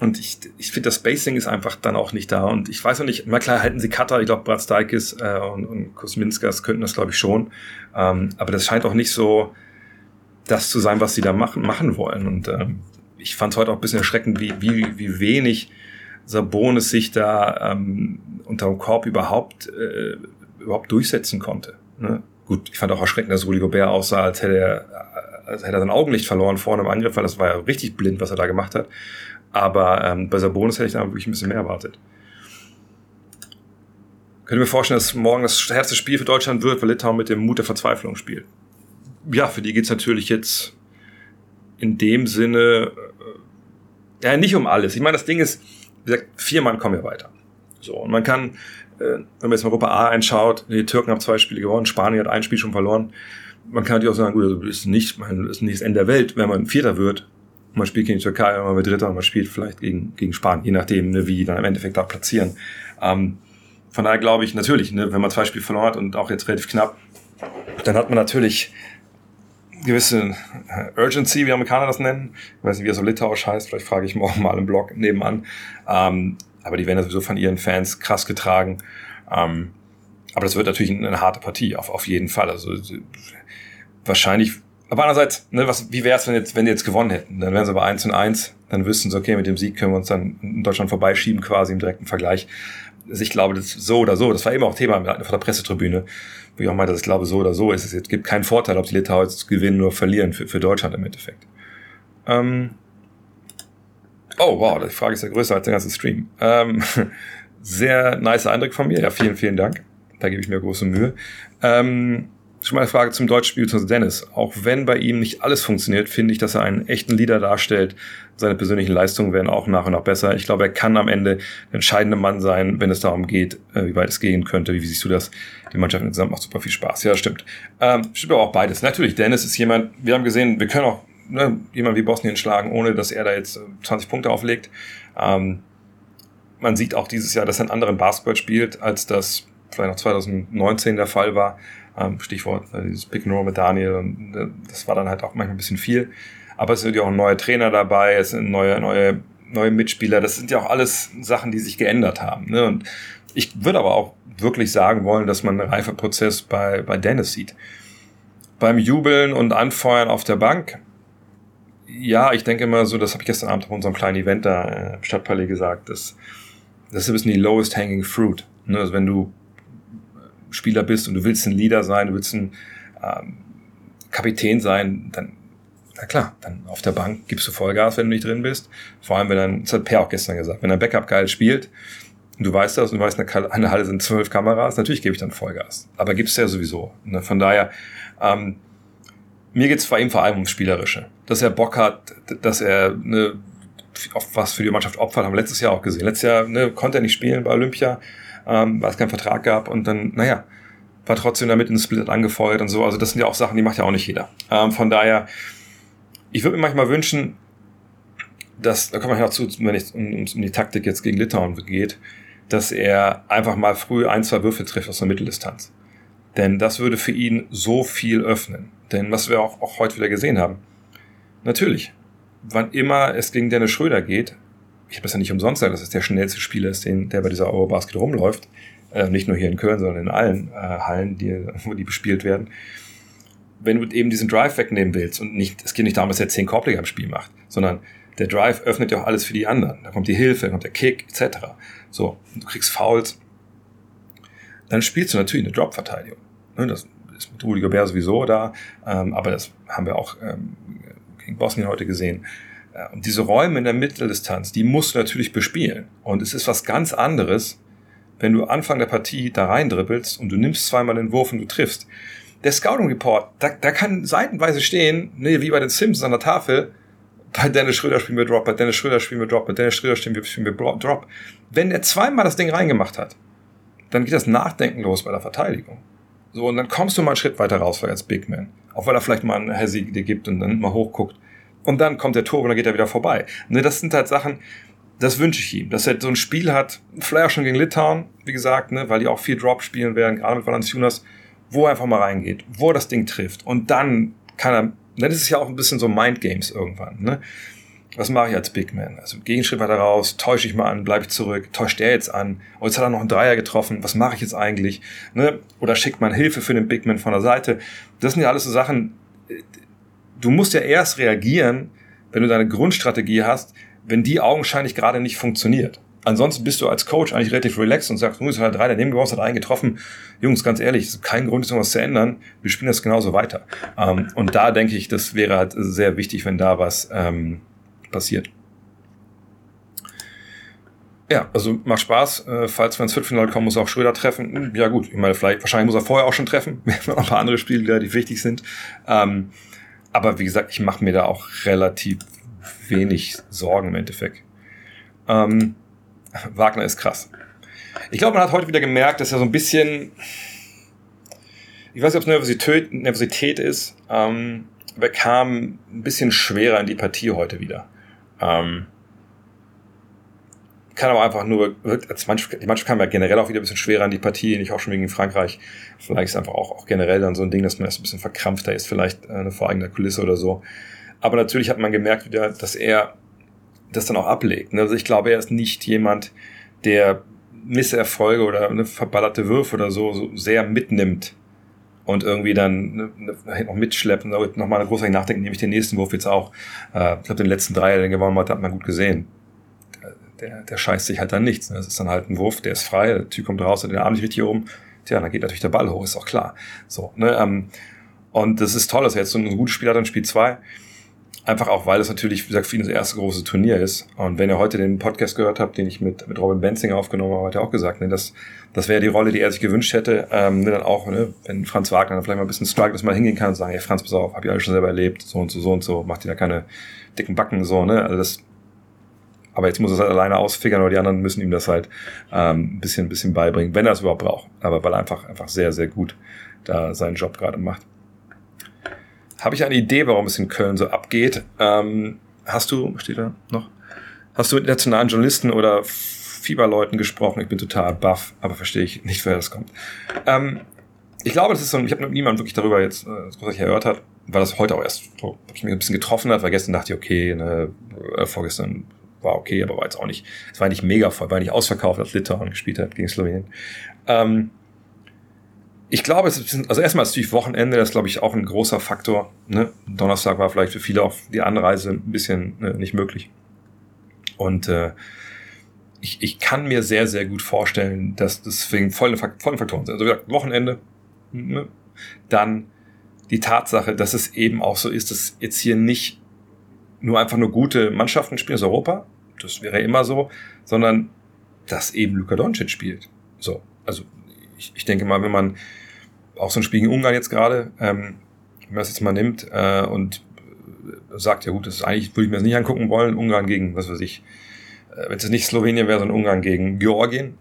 A: Und ich, ich finde, das Spacing ist einfach dann auch nicht da. Und ich weiß noch nicht, na klar hätten sie Cutter, ich glaube, Brad Steikis äh, und, und Kosminskas könnten das, glaube ich, schon. Ähm, aber das scheint auch nicht so, das zu sein, was sie da machen, machen wollen. Und ähm, ich fand es heute auch ein bisschen erschreckend, wie, wie, wie wenig Sabonis sich da ähm, unter dem Korb überhaupt, äh, überhaupt durchsetzen konnte. Ne? Gut, ich fand auch erschreckend, dass Rudy Gobert aussah, als hätte er, als hätte er sein Augenlicht verloren vorne im Angriff, weil das war ja richtig blind, was er da gemacht hat. Aber ähm, bei Sabonis hätte ich da wirklich ein bisschen mehr erwartet. Könnt ihr mir vorstellen, dass morgen das härteste Spiel für Deutschland wird, weil Litauen mit dem Mut der Verzweiflung spielt? Ja, für die geht's natürlich jetzt in dem Sinne äh, ja nicht um alles. Ich meine, das Ding ist, wie gesagt, vier Mann kommen ja weiter. So, und man kann, äh, wenn man jetzt mal Gruppe A einschaut, die Türken haben zwei Spiele gewonnen, Spanien hat ein Spiel schon verloren. Man kann natürlich auch sagen, gut, das ist nicht, das ist nicht das Ende der Welt, wenn man Vierter wird. Man spielt gegen die Türkei, man wird Dritter und man spielt vielleicht gegen, gegen Spanien, je nachdem, ne, wie dann im Endeffekt da platzieren. Ähm, von daher glaube ich natürlich, ne, wenn man zwei Spiele verloren hat und auch jetzt relativ knapp, dann hat man natürlich gewisse Urgency, wie Amerikaner das nennen. Ich weiß nicht, wie das so litauisch heißt. Vielleicht frage ich morgen mal im Blog nebenan. Ähm, aber die werden sowieso von ihren Fans krass getragen. Ähm, aber das wird natürlich eine harte Partie, auf, auf jeden Fall. Also wahrscheinlich. Aber andererseits, ne, was, wie wäre es, wenn, jetzt, wenn die jetzt gewonnen hätten? Dann wären sie aber 1 und 1. Dann wüssten sie, okay, mit dem Sieg können wir uns dann in Deutschland vorbeischieben, quasi im direkten Vergleich. Also ich glaube, das so oder so, das war eben auch Thema vor der Pressetribüne ich auch meinte, dass ich glaube, so oder so ist es. Es gibt keinen Vorteil, ob die Litauer jetzt gewinnen oder verlieren für, für Deutschland im Endeffekt. Ähm oh, wow, die Frage ist ja größer als der ganze Stream. Ähm *laughs* sehr nice Eindruck von mir. Ja, vielen, vielen Dank. Da gebe ich mir große Mühe. Ähm schon mal eine Frage zum Deutschspiel zu Dennis. Auch wenn bei ihm nicht alles funktioniert, finde ich, dass er einen echten Leader darstellt. Seine persönlichen Leistungen werden auch nach und nach besser. Ich glaube, er kann am Ende der entscheidende Mann sein, wenn es darum geht, äh, wie weit es gehen könnte. Wie siehst du das? Die Mannschaft insgesamt macht super viel Spaß. Ja, stimmt. Ähm, stimmt aber auch beides. Natürlich, Dennis ist jemand, wir haben gesehen, wir können auch ne, jemand wie Bosnien schlagen, ohne dass er da jetzt 20 äh, Punkte auflegt. Ähm, man sieht auch dieses Jahr, dass er einen anderen Basketball spielt, als das vielleicht noch 2019 der Fall war. Ähm, Stichwort äh, dieses Pick and Roll mit Daniel. Das war dann halt auch manchmal ein bisschen viel. Aber es sind ja auch ein neuer Trainer dabei, es sind neue, neue, neue Mitspieler. Das sind ja auch alles Sachen, die sich geändert haben. Ne? Und ich würde aber auch wirklich sagen wollen, dass man einen Reifeprozess bei, bei Dennis sieht. Beim Jubeln und Anfeuern auf der Bank, ja, ich denke immer so, das habe ich gestern Abend auf unserem kleinen Event da äh, im Stadtpalais gesagt, das, das ist ein bisschen die lowest hanging fruit. Ne? Also wenn du Spieler bist und du willst ein Leader sein, du willst ein ähm, Kapitän sein, dann, na klar, dann auf der Bank gibst du Vollgas, wenn du nicht drin bist. Vor allem, wenn dann, das hat Per auch gestern gesagt, wenn ein Backup geil spielt, und du weißt das und du weißt, in einer Halle sind zwölf Kameras, natürlich gebe ich dann Vollgas. Aber gibt's ja sowieso. Ne? Von daher, ähm, mir geht's bei ihm vor allem ums Spielerische. Dass er Bock hat, dass er ne, auf was für die Mannschaft opfert, haben wir letztes Jahr auch gesehen. Letztes Jahr ne, konnte er nicht spielen bei Olympia, ähm, weil es keinen Vertrag gab und dann, naja, war trotzdem damit in Split angefeuert und so. Also das sind ja auch Sachen, die macht ja auch nicht jeder. Ähm, von daher, ich würde mir manchmal wünschen, dass, da kommen wir noch zu, wenn es um, um, die Taktik jetzt gegen Litauen geht, dass er einfach mal früh ein, zwei Würfel trifft aus der Mitteldistanz. Denn das würde für ihn so viel öffnen. Denn was wir auch, auch heute wieder gesehen haben, natürlich, wann immer es gegen Dennis Schröder geht, ich habe das ja nicht umsonst gesagt, dass es der schnellste Spieler ist, den, der bei dieser Eurobasket rumläuft. Äh, nicht nur hier in Köln, sondern in allen äh, Hallen, die, wo die bespielt werden. Wenn du eben diesen Drive wegnehmen willst und nicht, es geht nicht darum, dass er zehn Korbleger am Spiel macht, sondern der Drive öffnet ja auch alles für die anderen. Da kommt die Hilfe, da kommt der Kick, etc. So, du kriegst Fouls. Dann spielst du natürlich eine Drop-Verteidigung. Ne, das ist mit Rudi Gobert sowieso da, ähm, aber das haben wir auch ähm, gegen Bosnien heute gesehen. Äh, und diese Räume in der Mitteldistanz, die musst du natürlich bespielen. Und es ist was ganz anderes, wenn du Anfang der Partie da reindribbelst und du nimmst zweimal den Wurf und du triffst. Der Scouting Report, da, da kann seitenweise stehen, ne, wie bei den Sims an der Tafel, bei Dennis Schröder spielen wir Drop, bei Dennis Schröder spielen wir Drop, bei Dennis Schröder spielen wir, spielen wir Drop. Wenn er zweimal das Ding reingemacht hat, dann geht das Nachdenken los bei der Verteidigung. So, und dann kommst du mal einen Schritt weiter raus als Big Man. Auch weil er vielleicht mal einen Hesi dir gibt und dann mal hochguckt. Und dann kommt der Tor und dann geht er wieder vorbei. Ne, das sind halt Sachen, das wünsche ich ihm. Dass er so ein Spiel hat, vielleicht auch schon gegen Litauen, wie gesagt, ne, weil die auch viel Drop spielen werden, gerade mit Valanciunas, wo er einfach mal reingeht, wo er das Ding trifft. Und dann kann er, dann ist ja auch ein bisschen so Mind Games irgendwann. Ne? was mache ich als Big Man? Also Gegenschritt weiter raus, täusche ich mal an, bleibe ich zurück, täuscht der jetzt an? Und oh, jetzt hat er noch einen Dreier getroffen, was mache ich jetzt eigentlich? Ne? Oder schickt man Hilfe für den Big Man von der Seite? Das sind ja alles so Sachen, du musst ja erst reagieren, wenn du deine Grundstrategie hast, wenn die augenscheinlich gerade nicht funktioniert. Ansonsten bist du als Coach eigentlich relativ relaxed und sagst, nun ist halt drei, der Nebengebrauch hat einen getroffen. Jungs, ganz ehrlich, es ist kein Grund, irgendwas zu ändern. Wir spielen das genauso weiter. Ähm, und da denke ich, das wäre halt sehr wichtig, wenn da was ähm, passiert. Ja, also macht Spaß. Äh, falls wir ins Viertelfinale kommen, muss auch Schröder treffen. Hm, ja gut, ich meine, vielleicht, wahrscheinlich muss er vorher auch schon treffen. *laughs* Wir haben noch ein paar andere Spiele, die wichtig sind. Ähm, aber wie gesagt, ich mache mir da auch relativ wenig Sorgen im Endeffekt. Ähm, Wagner ist krass. Ich glaube, man hat heute wieder gemerkt, dass er so ein bisschen, ich weiß nicht, ob es Nervosität, Nervosität ist, ähm, aber er kam ein bisschen schwerer in die Partie heute wieder. Ähm, kann aber einfach nur, als Mannschaft, die Mannschaft kam ja generell auch wieder ein bisschen schwerer an die Partie, nicht auch schon wegen Frankreich. Vielleicht ist einfach auch, auch generell dann so ein Ding, dass man erst ein bisschen verkrampfter ist, vielleicht äh, eine voreigene Kulisse oder so. Aber natürlich hat man gemerkt wieder, dass er das dann auch ablegt. Also ich glaube, er ist nicht jemand, der Misserfolge oder eine verballerte Würfe oder so, so sehr mitnimmt und irgendwie dann ne, noch mitschleppen nochmal großartig nachdenken, nehme ich den nächsten Wurf jetzt auch. Äh, ich glaube, den letzten Dreier, den gewonnen hat, hat man gut gesehen. Der, der scheißt sich halt dann nichts. Ne? Das ist dann halt ein Wurf, der ist frei, der Typ kommt raus, hat den Arm nicht richtig oben. Tja, dann geht natürlich der Ball hoch, ist auch klar. So, ne, ähm, und das ist toll, dass er jetzt so ein gutes Spiel hat in Spiel zwei. Einfach auch, weil es natürlich, wie gesagt, für ihn das erste große Turnier ist. Und wenn ihr heute den Podcast gehört habt, den ich mit, mit Robin Benzing aufgenommen habe, hat er auch gesagt, ne, das, das wäre die Rolle, die er sich gewünscht hätte. Ähm, ne, dann auch, ne, wenn Franz Wagner dann vielleicht mal ein bisschen struggles mal hingehen kann und sagen, hey Franz, pass auf, hab ich alles schon selber erlebt, so und so, so und so, macht dir da keine dicken Backen, so, ne? Also das, aber jetzt muss er es halt alleine ausfigern oder die anderen müssen ihm das halt ähm, ein bisschen, ein bisschen beibringen, wenn er es überhaupt braucht. Aber weil er einfach, einfach sehr, sehr gut da seinen Job gerade macht habe ich eine Idee, warum es in Köln so abgeht. Ähm, hast du, steht da noch? Hast du mit nationalen Journalisten oder Fieberleuten gesprochen? Ich bin total baff, aber verstehe ich nicht, woher das kommt. Ähm, ich glaube, das ist so, ich habe niemand wirklich darüber jetzt äh, großartig erhört hat, weil das heute auch erst so, mich ein bisschen getroffen hat, weil gestern dachte ich, okay, ne, äh, vorgestern war okay, aber war jetzt auch nicht, es war nicht mega voll, war nicht ausverkauft, als Litauen gespielt hat gegen Slowenien. Ähm, ich glaube, es ist, also erstmal ist natürlich Wochenende, das ist, glaube ich, auch ein großer Faktor. Ne? Donnerstag war vielleicht für viele auch die Anreise ein bisschen ne, nicht möglich. Und äh, ich, ich kann mir sehr, sehr gut vorstellen, dass deswegen volle, volle Faktoren sind. Also wie gesagt, Wochenende, ne? dann die Tatsache, dass es eben auch so ist, dass jetzt hier nicht nur einfach nur gute Mannschaften spielen aus Europa, das wäre immer so, sondern dass eben Luka Doncic spielt. So, also ich, ich denke mal, wenn man auch so ein Spiel gegen Ungarn jetzt gerade, ähm, wenn man das jetzt mal nimmt äh, und sagt, ja gut, das ist eigentlich, würde ich mir das nicht angucken wollen, Ungarn gegen, was weiß ich, äh, wenn es nicht Slowenien wäre, sondern Ungarn gegen Georgien.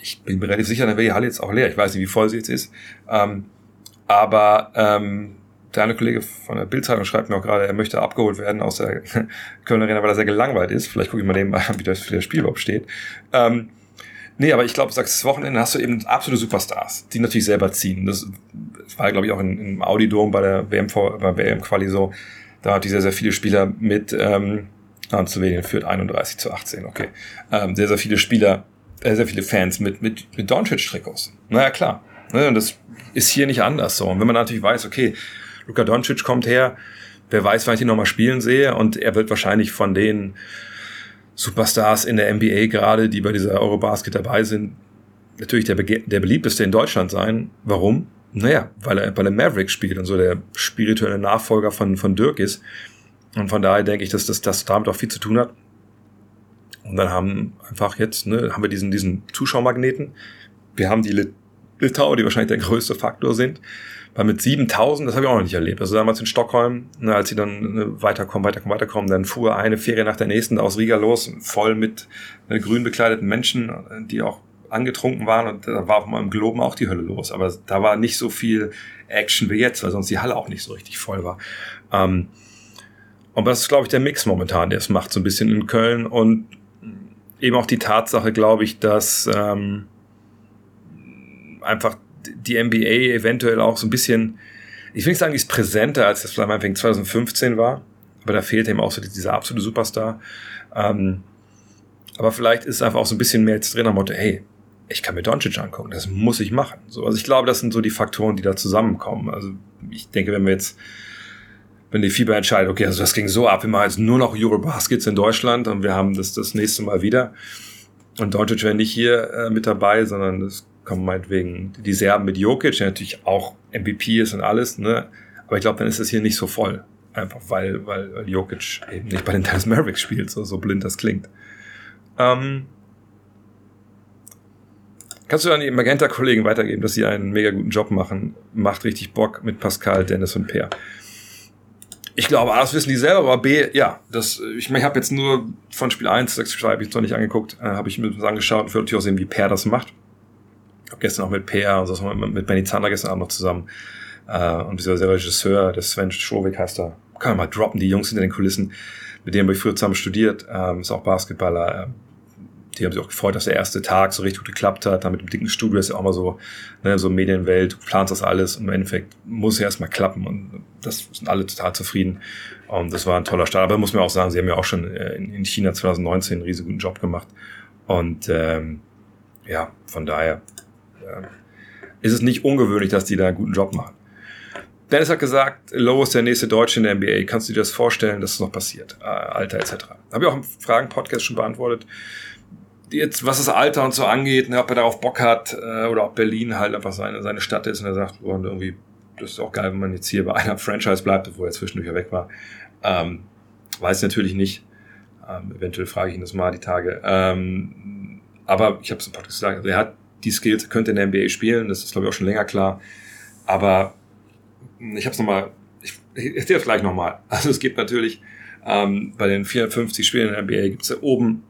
A: Ich bin mir relativ sicher, dann wäre die Halle jetzt auch leer. Ich weiß nicht, wie voll sie jetzt ist. Ähm, aber ähm, der eine Kollege von der Bildzeitung schreibt mir auch gerade, er möchte abgeholt werden aus der *laughs* Kölner Arena, weil er sehr gelangweilt ist. Vielleicht gucke ich mal an, *laughs* wie das für das Spiel überhaupt steht. Ähm, Nee, aber ich glaube, das Wochenende hast du eben absolute Superstars, die natürlich selber ziehen. Das, war, glaube ich, auch im Audi-Dom bei der WM, bei WM-Quali so. Da hat die sehr, sehr viele Spieler mit, ähm, ah, Slowenien führt 31 zu 18, okay. Ähm, sehr, sehr viele Spieler, äh, sehr viele Fans mit, mit, mit Doncic-Trikots. Naja, klar. Ne, und das ist hier nicht anders so. Und wenn man natürlich weiß, okay, Luka Doncic kommt her, wer weiß, wann ich ihn nochmal spielen sehe und er wird wahrscheinlich von den Superstars in der NBA gerade, die bei dieser Eurobasket dabei sind, natürlich der, der beliebteste in Deutschland sein. Warum? Naja, weil er, weil er Maverick spielt und so der spirituelle Nachfolger von, von Dirk ist. Und von daher denke ich, dass das, das damit auch viel zu tun hat. Und dann haben einfach jetzt, ne, haben wir diesen, diesen Zuschauermagneten. Wir haben die Litauer, die wahrscheinlich der größte Faktor sind. Weil mit 7000, das habe ich auch noch nicht erlebt. Also damals in Stockholm, ne, als sie dann ne, weiterkommen, weiterkommen, weiterkommen, dann fuhr eine Ferie nach der nächsten aus Riga los, voll mit ne, grün bekleideten Menschen, die auch angetrunken waren und da war auf meinem Globen auch die Hölle los. Aber da war nicht so viel Action wie jetzt, weil sonst die Halle auch nicht so richtig voll war. Ähm, und das ist, glaube ich, der Mix momentan, der es macht, so ein bisschen in Köln und eben auch die Tatsache, glaube ich, dass ähm, einfach die NBA eventuell auch so ein bisschen, ich will nicht sagen, die ist präsenter, als das vielleicht mal 2015 war, aber da fehlt eben auch so dieser absolute Superstar. Ähm, aber vielleicht ist es einfach auch so ein bisschen mehr jetzt drin am Motto, hey, ich kann mir Doncic angucken, das muss ich machen. So, also ich glaube, das sind so die Faktoren, die da zusammenkommen. Also ich denke, wenn wir jetzt, wenn die FIBA entscheidet, okay, also das ging so ab, wir machen jetzt nur noch Eurobaskets in Deutschland und wir haben das das nächste Mal wieder. Und Doncic wäre nicht hier äh, mit dabei, sondern das kommen meinetwegen die Serben mit Jokic, der natürlich auch MVP ist und alles, ne? Aber ich glaube, dann ist es hier nicht so voll. Einfach weil, weil, weil Jokic eben nicht bei den Dallas Mavericks spielt, so, so blind das klingt. Ähm, kannst du an die Magenta-Kollegen weitergeben, dass sie einen mega guten Job machen? Macht richtig Bock mit Pascal, Dennis und Per. Ich glaube, A, das wissen die selber, aber B, ja, das, ich, ich habe jetzt nur von Spiel 1, das Spiel habe ich noch nicht angeguckt, äh, habe ich mir das angeschaut und würde natürlich auch sehen, wie Per das macht habe gestern auch mit Per und so, mit Benny Zander gestern Abend noch zusammen. Äh, und dieser Regisseur, der Sven Schowik heißt er, kann man mal droppen, die Jungs hinter den Kulissen, mit denen habe ich früher zusammen studiert, ähm, ist auch Basketballer. Äh, die haben sich auch gefreut, dass der erste Tag so richtig gut geklappt hat. Dann mit dem dicken Studio ist ja auch mal so, ne, so Medienwelt, du planst das alles und im Endeffekt muss ja erstmal klappen und das sind alle total zufrieden. Und das war ein toller Start. Aber muss man auch sagen, sie haben ja auch schon äh, in China 2019 einen riesen guten Job gemacht. Und ähm, ja, von daher äh, ist es nicht ungewöhnlich, dass die da einen guten Job machen. Dennis hat gesagt, Lowe ist der nächste Deutsche in der NBA. Kannst du dir das vorstellen, dass es noch passiert? Äh, Alter etc. Habe ich auch im Fragen-Podcast schon beantwortet. Jetzt, was das Alter und so angeht, ne, ob er darauf Bock hat äh, oder ob Berlin halt einfach seine, seine Stadt ist und er sagt, oh, irgendwie, das ist auch geil, wenn man jetzt hier bei einer Franchise bleibt, obwohl er zwischendurch ja weg war. Ähm, Weiß ich natürlich nicht. Ähm, eventuell frage ich ihn das mal die Tage. Ähm, aber ich habe es im Podcast gesagt, also er hat die Skills, könnte in der NBA spielen, das ist glaube ich auch schon länger klar. Aber ich habe es nochmal, ich, ich erzähle es gleich nochmal. *laughs* Also es gibt natürlich ähm, bei den 450 Spielen in der NBA gibt es ja oben,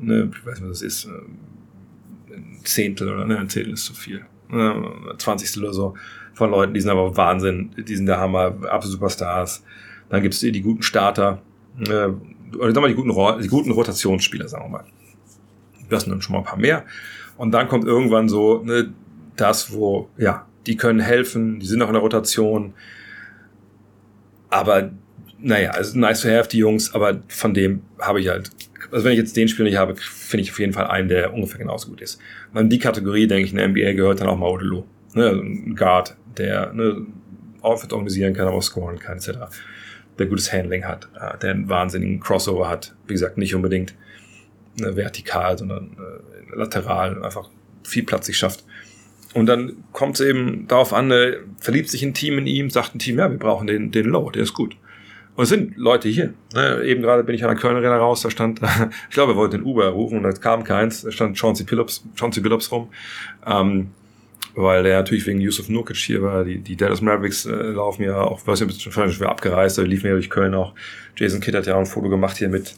A: ne, ich weiß nicht, was das ist, äh, ein Zehntel oder ne, ein Zehntel ist zu viel. Ne, 20. oder so von Leuten, die sind aber Wahnsinn, die sind der Hammer, absolute Superstars. Dann gibt es die, guten Starter, äh, oder wir mal die guten, die guten Rotationsspieler, sagen wir mal. Das sind dann schon mal ein paar mehr. Und dann kommt irgendwann so ne, das, wo, ja, die können helfen, die sind noch in der Rotation. Aber naja, also nice to have, die Jungs, aber von dem habe ich halt, also wenn ich jetzt den Spieler nicht habe, finde ich auf jeden Fall einen, der ungefähr genauso gut ist. Und in die Kategorie, denke ich, in der NBA gehört dann auch mal Odelo. Ne, ein Guard, der ne, Outfit organisieren kann, aber auch scoren kann, etc. Der gutes Handling hat, äh, der einen wahnsinnigen Crossover hat. Wie gesagt, nicht unbedingt ne, vertikal, sondern äh, lateral, einfach viel Platz sich schafft. Und dann kommt es eben darauf an, äh, verliebt sich ein Team in ihm, sagt ein Team, ja, wir brauchen den, den Low, der ist gut. Und es sind Leute hier. Ne? Eben gerade bin ich an der Kölner Arena raus, da stand, *laughs* ich glaube, er wollte den Uber rufen und da kam keins, da stand Chauncey Billups, Chauncey Billups rum. Ähm, weil der natürlich wegen Yusuf Nurkic hier war. Die, die Dallas Mavericks äh, laufen ja auch, was ja schon schwer abgereist, da liefen ja durch Köln auch. Jason Kidd hat ja auch ein Foto gemacht hier mit,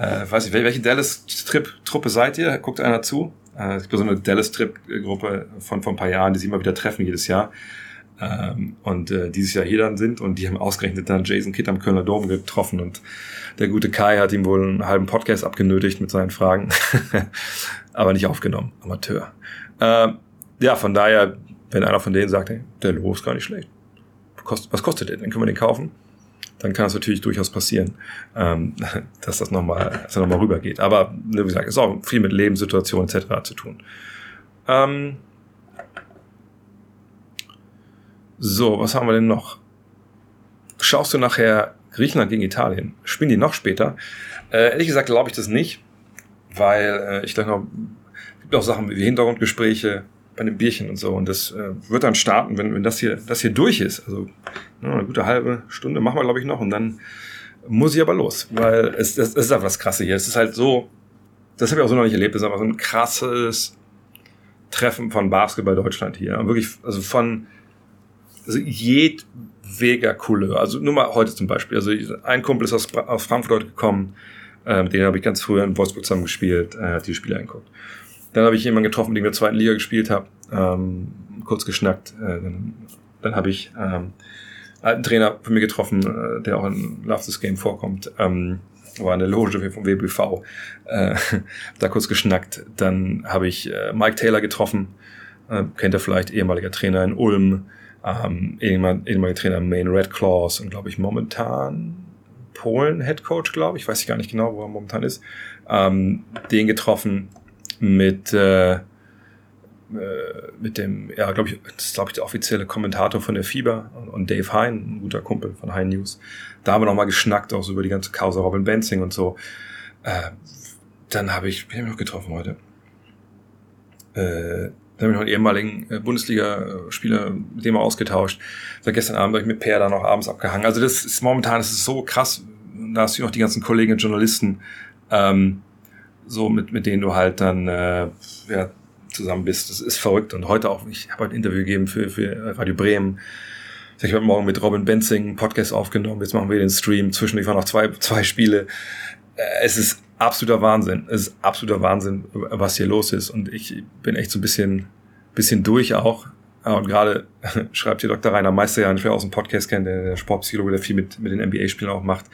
A: äh, weiß ich, welche Dallas-Trip-Truppe seid ihr? Guckt einer zu? Äh, es gibt so eine Dallas-Trip-Gruppe von vor ein paar Jahren, die sie immer wieder treffen jedes Jahr. Ähm, und äh, dieses Jahr hier dann sind und die haben ausgerechnet dann Jason Kidd am Kölner Dom getroffen und der gute Kai hat ihm wohl einen halben Podcast abgenötigt mit seinen Fragen, *laughs* aber nicht aufgenommen, Amateur. Äh, ja, von daher, wenn einer von denen sagt, hey, der Logo ist gar nicht schlecht, was kostet der, dann können wir den kaufen, dann kann es natürlich durchaus passieren, ähm, *laughs* dass das nochmal, nochmal rübergeht. Aber wie gesagt, ist auch viel mit Lebenssituation etc. zu tun. Ähm, so, was haben wir denn noch? Schaust du nachher Griechenland gegen Italien? Spielen die noch später? Äh, ehrlich gesagt glaube ich das nicht, weil äh, ich denke noch, es gibt auch Sachen wie Hintergrundgespräche bei einem Bierchen und so und das äh, wird dann starten, wenn, wenn das hier das hier durch ist. Also ja, eine gute halbe Stunde machen wir glaube ich noch und dann muss ich aber los, weil es, es, es ist einfach das Krasse hier. Es ist halt so, das habe ich auch so noch nicht erlebt. Es ist einfach so ein krasses Treffen von Basketball Deutschland hier. wirklich, also von also jedweger Couleur. Also nur mal heute zum Beispiel. Also ein Kumpel ist aus, aus Frankfurt gekommen, äh, mit dem habe ich ganz früher in Wolfsburg zusammen gespielt, äh, hat die Spiele angeguckt. Dann habe ich jemanden getroffen, dem ich in der zweiten Liga gespielt habe, ähm, kurz geschnackt. Äh, dann dann habe ich ähm, einen Trainer von mir getroffen, äh, der auch in Love This Game vorkommt. Ähm, war in der Loge vom WBV, äh, da kurz geschnackt. Dann habe ich äh, Mike Taylor getroffen, äh, kennt er vielleicht, ehemaliger Trainer in Ulm, ähm, ehemaliger Trainer im Main Red Claws und glaube ich momentan Polen Head Coach, glaube ich, weiß ich gar nicht genau, wo er momentan ist. Ähm, den getroffen mit äh, äh, mit dem, ja, glaube ich, das ist, glaube ich, der offizielle Kommentator von der Fieber und Dave Hein, ein guter Kumpel von Hein News. Da haben wir nochmal geschnackt, auch so über die ganze Causa Robin Benzing und so. Äh, dann habe ich, habe ich noch getroffen heute? Äh, dann habe ich noch einen ehemaligen äh, Bundesliga-Spieler mit dem ausgetauscht. Seit gestern Abend habe ich mit Per da noch abends abgehangen. Also das ist momentan, das ist so krass. Da hast du noch die ganzen Kollegen und Journalisten, ähm, so mit, mit denen du halt dann äh, ja, zusammen bist. Das ist verrückt. Und heute auch, ich habe ein Interview gegeben für, für Radio Bremen. Ich habe morgen mit Robin Benzing einen Podcast aufgenommen. Jetzt machen wir den Stream. Zwischendurch waren noch zwei, zwei Spiele. Äh, es ist absoluter Wahnsinn. Es ist absoluter Wahnsinn, was hier los ist. Und ich bin echt so ein bisschen, bisschen durch auch. Und gerade *laughs* schreibt hier Dr. Rainer Meister ja, ich aus dem Podcast kennt, der, der Sportpsychologe, der viel mit, mit den NBA-Spielen auch macht,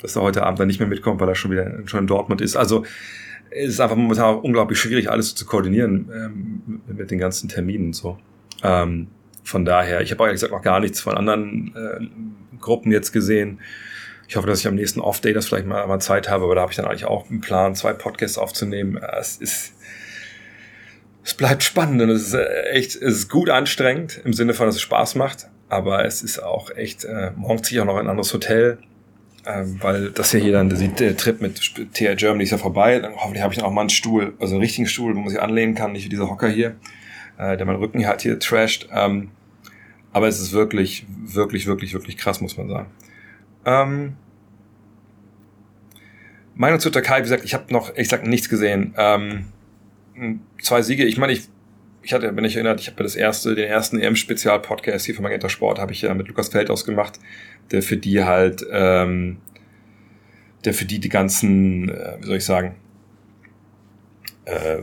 A: dass er heute Abend dann nicht mehr mitkommt, weil er schon wieder schon in Dortmund ist. Also es ist einfach momentan auch unglaublich schwierig, alles zu koordinieren ähm, mit den ganzen Terminen und so. Ähm, von daher, ich habe ehrlich gesagt noch gar nichts von anderen äh, Gruppen jetzt gesehen. Ich hoffe, dass ich am nächsten Off-Day das vielleicht mal, mal Zeit habe, aber da habe ich dann eigentlich auch einen Plan, zwei Podcasts aufzunehmen. Es ist, es bleibt spannend und es ist äh, echt, es ist gut anstrengend im Sinne von, dass es Spaß macht, aber es ist auch echt, äh, morgen ziehe ich auch noch in ein anderes Hotel ähm, weil das hier dann, der Trip mit TR Germany ist ja vorbei. Dann hoffentlich habe ich dann auch mal einen Stuhl, also einen richtigen Stuhl, wo man sich anlehnen kann, nicht wie dieser Hocker hier, äh, der meinen Rücken halt hier trasht. Ähm, aber es ist wirklich, wirklich, wirklich, wirklich krass, muss man sagen. Ähm, Meinung zur Türkei, wie gesagt, ich habe noch, ich sag nichts gesehen. Ähm, zwei Siege, ich meine, ich, ich hatte, wenn ich erinnert, ich habe das erste, den ersten EM-Spezial-Podcast hier von Magenta Sport, habe ich ja mit Lukas Feldhaus gemacht, der für die halt, ähm, der für die die ganzen, äh, wie soll ich sagen, äh,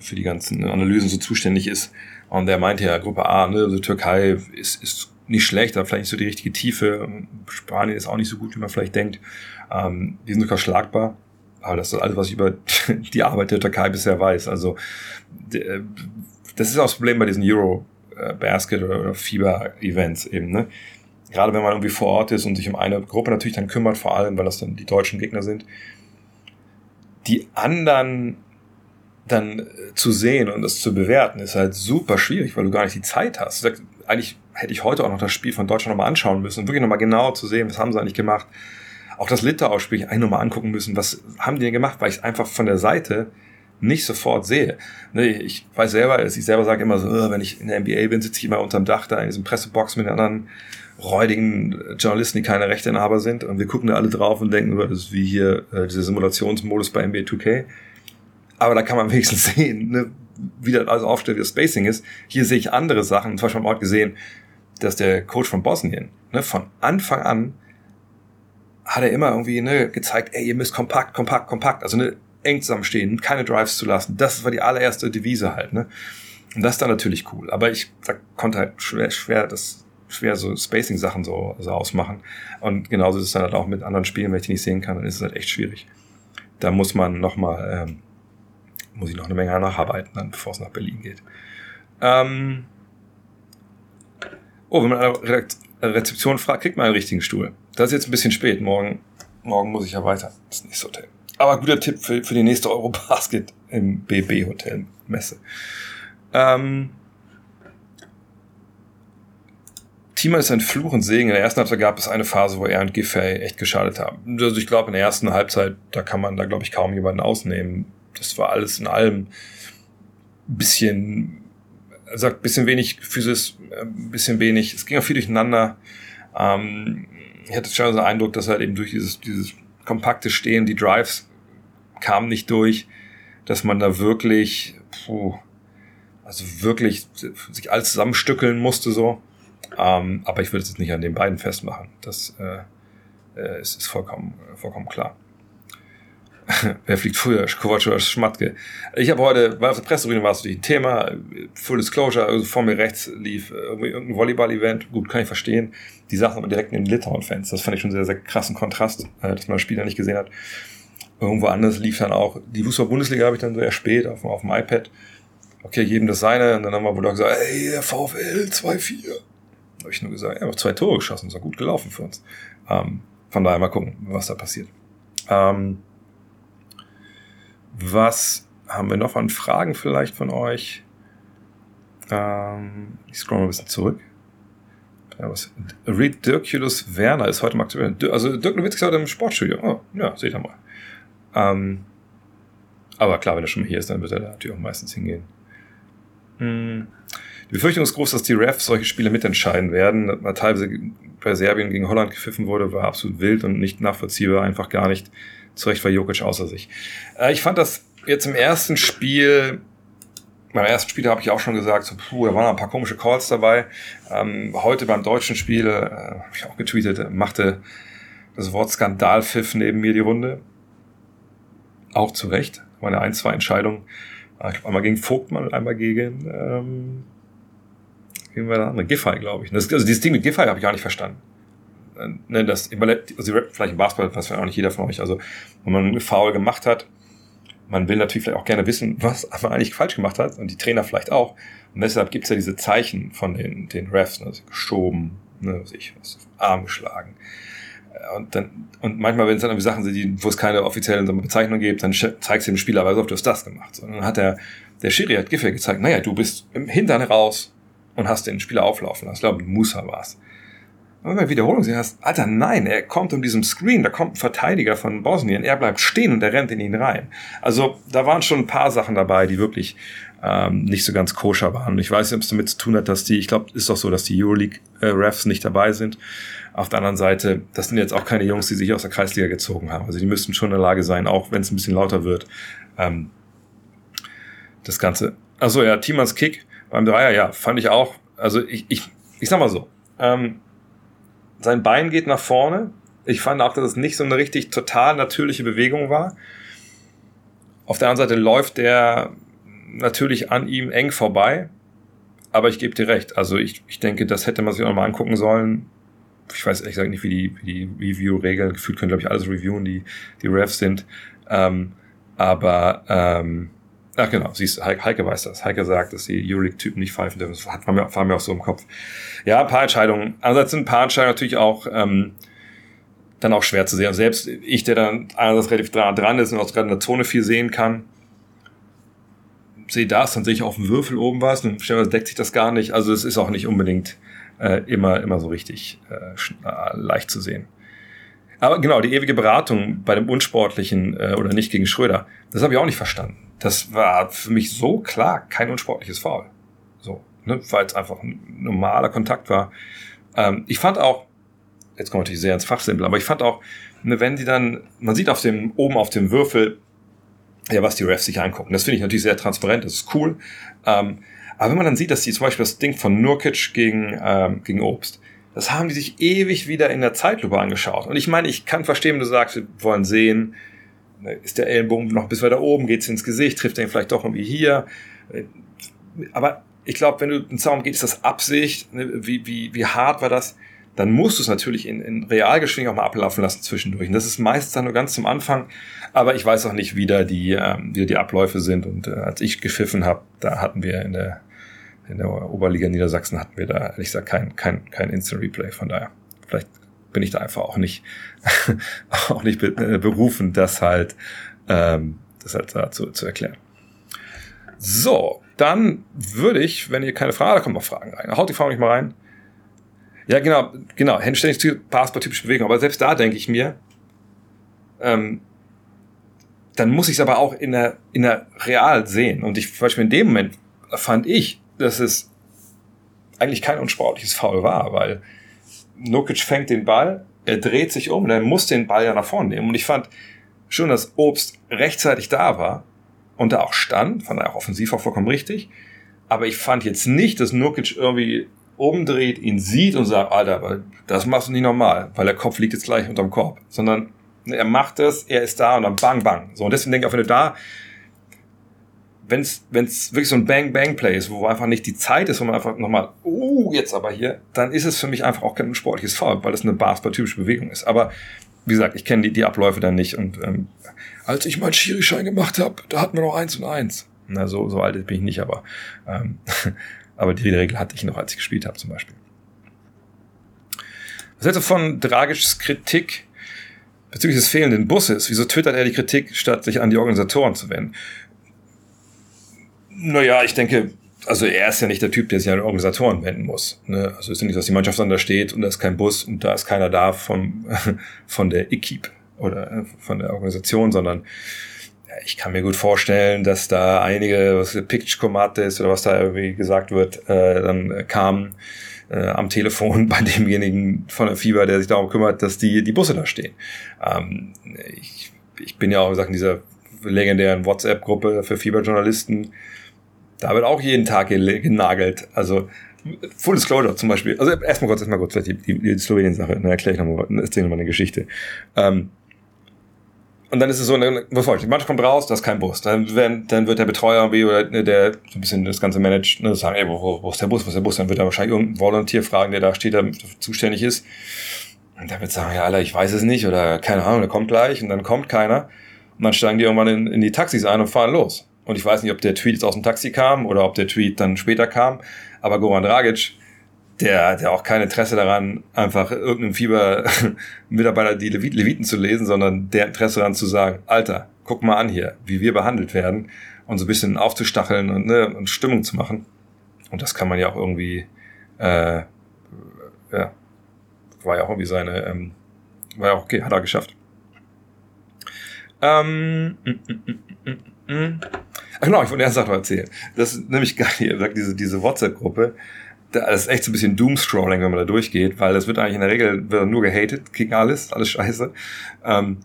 A: für die ganzen Analysen so zuständig ist. Und der meinte ja, Gruppe A, ne, also Türkei ist, ist nicht schlecht, aber vielleicht nicht so die richtige Tiefe. Spanien ist auch nicht so gut, wie man vielleicht denkt. Ähm, die sind sogar schlagbar. Aber das ist alles, was ich über *laughs* die Arbeit der Türkei bisher weiß. Also äh, das ist auch das Problem bei diesen Euro äh, oder Fieber Events eben. Ne? Gerade wenn man irgendwie vor Ort ist und sich um eine Gruppe natürlich dann kümmert, vor allem, weil das dann die deutschen Gegner sind. Die anderen dann äh, zu sehen und das zu bewerten, ist halt super schwierig, weil du gar nicht die Zeit hast. Eigentlich hätte ich heute auch noch das Spiel von Deutschland nochmal anschauen müssen, wirklich nochmal genau zu sehen, was haben sie eigentlich gemacht. Auch das Litauer-Spiel eigentlich nochmal angucken müssen, was haben die denn gemacht, weil ich es einfach von der Seite nicht sofort sehe. Nee, ich weiß selber, ich selber sage immer so, wenn ich in der NBA bin, sitze ich immer unterm Dach da in diesem Pressebox mit den anderen räudigen Journalisten, die keine Rechteinhaber sind und wir gucken da alle drauf und denken, das ist wie hier äh, dieser Simulationsmodus bei NBA 2K. Aber da kann man *laughs* wenigstens sehen, ne, wie das alles aufstellt, wie das Spacing ist. Hier sehe ich andere Sachen. Zum Beispiel haben wir heute gesehen, dass der Coach von Bosnien ne, von Anfang an hat er immer irgendwie ne, gezeigt, ey, ihr müsst kompakt, kompakt, kompakt, also ne, eng zusammenstehen, keine Drives zu lassen. Das war die allererste Devise halt. Ne? Und das ist dann natürlich cool. Aber ich sag, konnte halt schwer, schwer das schwer so Spacing-Sachen so, so ausmachen. Und genauso ist es dann halt auch mit anderen Spielen, wenn ich die nicht sehen kann, dann ist es halt echt schwierig. Da muss man nochmal, ähm, muss ich noch eine Menge nacharbeiten, dann, bevor es nach Berlin geht. Ähm, oh, wenn man eine Rezeption fragt, kriegt man einen richtigen Stuhl. Das ist jetzt ein bisschen spät. Morgen, morgen muss ich ja weiter. Das ist nicht so Hotel. Aber guter Tipp für, für die nächste Eurobasket im BB Hotel Messe. Ähm, Thiemann ist ein Fluch und Segen. In der ersten Halbzeit gab es eine Phase, wo er und Giffey echt geschadet haben. Also ich glaube, in der ersten Halbzeit, da kann man da, glaube ich, kaum jemanden ausnehmen. Das war alles in allem ein bisschen sagt, bisschen wenig Physis, ein bisschen wenig, es ging auch viel durcheinander. Ähm, ich hatte schon so den Eindruck, dass halt eben durch dieses, dieses kompakte Stehen, die Drives kamen nicht durch, dass man da wirklich, puh, also wirklich sich alles zusammenstückeln musste so. Ähm, aber ich würde es jetzt nicht an den beiden festmachen. Das äh, äh, ist, ist vollkommen, vollkommen klar. *laughs* Wer fliegt früher? Kovac oder Schmatke? Ich habe heute, weil auf der Pressetribüne war es natürlich ein Thema, Full Disclosure, also vor mir rechts lief irgendwie irgendein Volleyball-Event, gut, kann ich verstehen. Die saßen aber direkt in den Litauen-Fans. Das fand ich schon sehr, sehr krassen Kontrast, äh, dass man das Spiel da nicht gesehen hat. Irgendwo anders lief dann auch, die Fußball-Bundesliga habe ich dann sehr spät auf, auf dem iPad. Okay, jedem das seine. Und dann haben wir wohl auch gesagt, ey, der VfL 2-4. Habe ich nur gesagt, er hat zwei Tore geschossen, ist auch gut gelaufen für uns. Ähm, von daher mal gucken, was da passiert. Ähm, was haben wir noch an Fragen vielleicht von euch? Ähm, ich scroll mal ein bisschen zurück. Ja, was? Reed Dirkulus Werner ist heute mal aktuell. Also Dirk Nowitzki ist heute im Sportstudio. Oh, ja, seht ihr mal. Ähm, aber klar, wenn er schon mal hier ist, dann wird er da natürlich auch meistens hingehen. Hm. Die Befürchtung ist groß, dass die Refs solche Spiele mitentscheiden werden. Weil teilweise bei Serbien gegen Holland gepfiffen wurde, war absolut wild und nicht nachvollziehbar, einfach gar nicht zu Recht war Jokic außer sich. Äh, ich fand das jetzt im ersten Spiel, beim ersten Spiel habe ich auch schon gesagt, so, puh, da waren ein paar komische Calls dabei. Ähm, heute beim deutschen Spiel, äh, habe ich auch getweetet, machte das Wort Skandalpfiff neben mir die Runde. Auch zu Recht. War eine ein, zwei Entscheidung. Äh, ich glaube, einmal gegen Vogtmann und einmal gegen, ähm, gegen wer der andere? Giffey, glaube ich. Das, also dieses Ding mit Giffey habe ich gar nicht verstanden ne, das also vielleicht im Basketball weiß auch nicht jeder von euch, also wenn man einen Foul gemacht hat, man will natürlich vielleicht auch gerne wissen, was *laughs* man eigentlich falsch gemacht hat und die Trainer vielleicht auch. Und deshalb gibt es ja diese Zeichen von den, den Refs, ne, geschoben, ne, sich was Arm geschlagen. Äh, und dann, und manchmal, wenn es dann irgendwie Sachen sind, wo es keine offiziellen Bezeichnung gibt, dann zeigst du dem Spieler, weißt du, du hast das gemacht. Und dann hat der, der Schiri hat Giffey gezeigt, naja, du bist im Hintern raus und hast den Spieler auflaufen lassen. Ich glaube, Musa war es wenn man Wiederholung sehen hast, Alter, nein, er kommt um diesem Screen, da kommt ein Verteidiger von Bosnien, er bleibt stehen und er rennt in ihn rein. Also da waren schon ein paar Sachen dabei, die wirklich ähm, nicht so ganz koscher waren. Ich weiß nicht, ob es damit zu tun hat, dass die, ich glaube, ist doch so, dass die Euroleague-Refs nicht dabei sind. Auf der anderen Seite, das sind jetzt auch keine Jungs, die sich aus der Kreisliga gezogen haben. Also die müssten schon in der Lage sein, auch wenn es ein bisschen lauter wird, ähm, das Ganze. Also ja, Timans Kick beim Dreier, ja, fand ich auch. Also ich, ich, ich sag mal so, ähm, sein Bein geht nach vorne. Ich fand auch, dass es nicht so eine richtig total natürliche Bewegung war. Auf der anderen Seite läuft der natürlich an ihm eng vorbei. Aber ich gebe dir recht. Also ich, ich denke, das hätte man sich auch mal angucken sollen. Ich weiß ehrlich gesagt nicht, wie die, wie die Review-Regeln, gefühlt können, glaube ich, alles reviewen, die, die Refs sind. Ähm, aber, ähm, ach genau, siehst Heike, Heike weiß das. Heike sagt, dass die Euroleague-Typen nicht pfeifen dürfen. Das hat, war, mir, war mir auch so im Kopf. Ja, ein paar Entscheidungen. Andererseits sind ein paar Entscheidungen natürlich auch, ähm, dann auch schwer zu sehen. Selbst ich, der dann einerseits relativ dran ist und auch gerade in der Zone viel sehen kann, sehe das, dann sehe ich auf dem Würfel oben was, dann deckt sich das gar nicht. Also es ist auch nicht unbedingt äh, immer, immer so richtig äh, äh, leicht zu sehen. Aber genau, die ewige Beratung bei dem Unsportlichen äh, oder nicht gegen Schröder, das habe ich auch nicht verstanden. Das war für mich so klar kein unsportliches Foul. So, ne, weil es einfach ein normaler Kontakt war. Ähm, ich fand auch, jetzt kommt natürlich sehr ins Fachsimpel, aber ich fand auch, ne, wenn die dann, man sieht auf dem, oben auf dem Würfel, ja, was die Refs sich angucken. Das finde ich natürlich sehr transparent, das ist cool. Ähm, aber wenn man dann sieht, dass die zum Beispiel das Ding von Nurkic gegen, ähm, gegen Obst, das haben die sich ewig wieder in der Zeitlupe angeschaut. Und ich meine, ich kann verstehen, wenn du sagst, wir wollen sehen, ne, ist der Ellenbogen noch bis weiter oben, geht's ins Gesicht, trifft er ihn vielleicht doch irgendwie hier. Aber ich glaube, wenn du ins Zaum geht, ist das Absicht, ne, wie, wie, wie hart war das? dann musst du es natürlich in, in Realgeschwindigkeit auch mal ablaufen lassen zwischendurch. Und das ist meistens dann nur ganz zum Anfang. Aber ich weiß auch nicht, wie da die, ähm, wie die Abläufe sind. Und äh, als ich gepfiffen habe, da hatten wir in der, in der Oberliga Niedersachsen hatten wir da ehrlich gesagt kein, kein, kein Instant Replay. Von daher, vielleicht bin ich da einfach auch nicht, *laughs* auch nicht äh, berufen, das halt, ähm, das halt dazu zu erklären. So, dann würde ich, wenn ihr keine Frage, da kommen noch Fragen rein. Haut die Frage nicht mal rein. Ja, genau, genau. Handständig Basketball-typische Bewegung. Aber selbst da denke ich mir, ähm, dann muss ich es aber auch in der, in der real sehen. Und ich, zum Beispiel in dem Moment fand ich, dass es eigentlich kein unsportliches Foul war, weil Nukic fängt den Ball, er dreht sich um, er muss den Ball ja nach vorne nehmen. Und ich fand schon, dass Obst rechtzeitig da war und da auch stand, fand er auch offensiv auch vollkommen richtig. Aber ich fand jetzt nicht, dass Nukic irgendwie umdreht, ihn sieht und sagt, Alter, das machst du nicht normal, weil der Kopf liegt jetzt gleich unterm Korb. Sondern er macht es, er ist da und dann bang, bang. So, und deswegen denke ich auch, wenn du da, wenn es wirklich so ein Bang-Bang-Play ist, wo einfach nicht die Zeit ist, wo man einfach nochmal, uh, jetzt aber hier, dann ist es für mich einfach auch kein sportliches Foul, weil das eine Basketball-typische Bewegung ist. Aber wie gesagt, ich kenne die, die Abläufe dann nicht und ähm, als ich meinen Schiri-Schein gemacht habe, da hatten wir noch eins und eins. Na, so, so alt bin ich nicht, aber ähm, *laughs* Aber die Regel hatte ich noch, als ich gespielt habe zum Beispiel. Was hältst du von Dragics Kritik bezüglich des fehlenden Busses? Wieso twittert er die Kritik, statt sich an die Organisatoren zu wenden? Naja, ich denke, also er ist ja nicht der Typ, der sich an die Organisatoren wenden muss. Ne? Also es ist ja nicht, dass die Mannschaft dann da steht und da ist kein Bus und da ist keiner da von, *laughs* von der Equipe oder äh, von der Organisation, sondern ich kann mir gut vorstellen, dass da einige, was Pitch ist oder was da irgendwie gesagt wird, äh, dann kam äh, am Telefon *laughs* bei demjenigen von der Fieber, der sich darum kümmert, dass die, die Busse da stehen. Ähm, ich, ich bin ja auch, wie gesagt, in dieser legendären WhatsApp-Gruppe für Fieberjournalisten. Da wird auch jeden Tag genagelt. Also Full Disclosure zum Beispiel. Also erstmal kurz, erstmal kurz die, die, die Slowenien-Sache. Dann erkläre ich nochmal, erzähle nochmal eine Geschichte. Ähm, und dann ist es so, wollte ich? Die Mannschaft kommt raus, da ist kein Bus. Dann, werden, dann wird der Betreuer irgendwie oder der so ein bisschen das Ganze managt, ne, sagen, ey, wo, wo ist der Bus, wo ist der Bus? Dann wird er wahrscheinlich irgendein Volunteer fragen, der da steht, der zuständig ist. Und der wird sagen, ja, Alter, ich weiß es nicht oder keine Ahnung, der kommt gleich und dann kommt keiner. Und dann steigen die irgendwann in, in die Taxis ein und fahren los. Und ich weiß nicht, ob der Tweet jetzt aus dem Taxi kam oder ob der Tweet dann später kam. Aber Goran Dragic der hat ja auch kein Interesse daran, einfach irgendeinem Fieber-Mitarbeiter *laughs* die Levit Leviten zu lesen, sondern der Interesse daran zu sagen, Alter, guck mal an hier, wie wir behandelt werden und so ein bisschen aufzustacheln und, ne, und Stimmung zu machen. Und das kann man ja auch irgendwie, äh, ja, war ja auch irgendwie seine, ähm, war ja auch okay, hat er geschafft. Ähm, mm, mm, mm, genau, ich wollte erst noch erzählen. Das ist nämlich *laughs* geil, ihr sagt, diese, diese WhatsApp-Gruppe, das ist echt so ein bisschen Doomscrolling, wenn man da durchgeht, weil das wird eigentlich in der Regel nur gehatet gegen alles, alles scheiße. Ähm,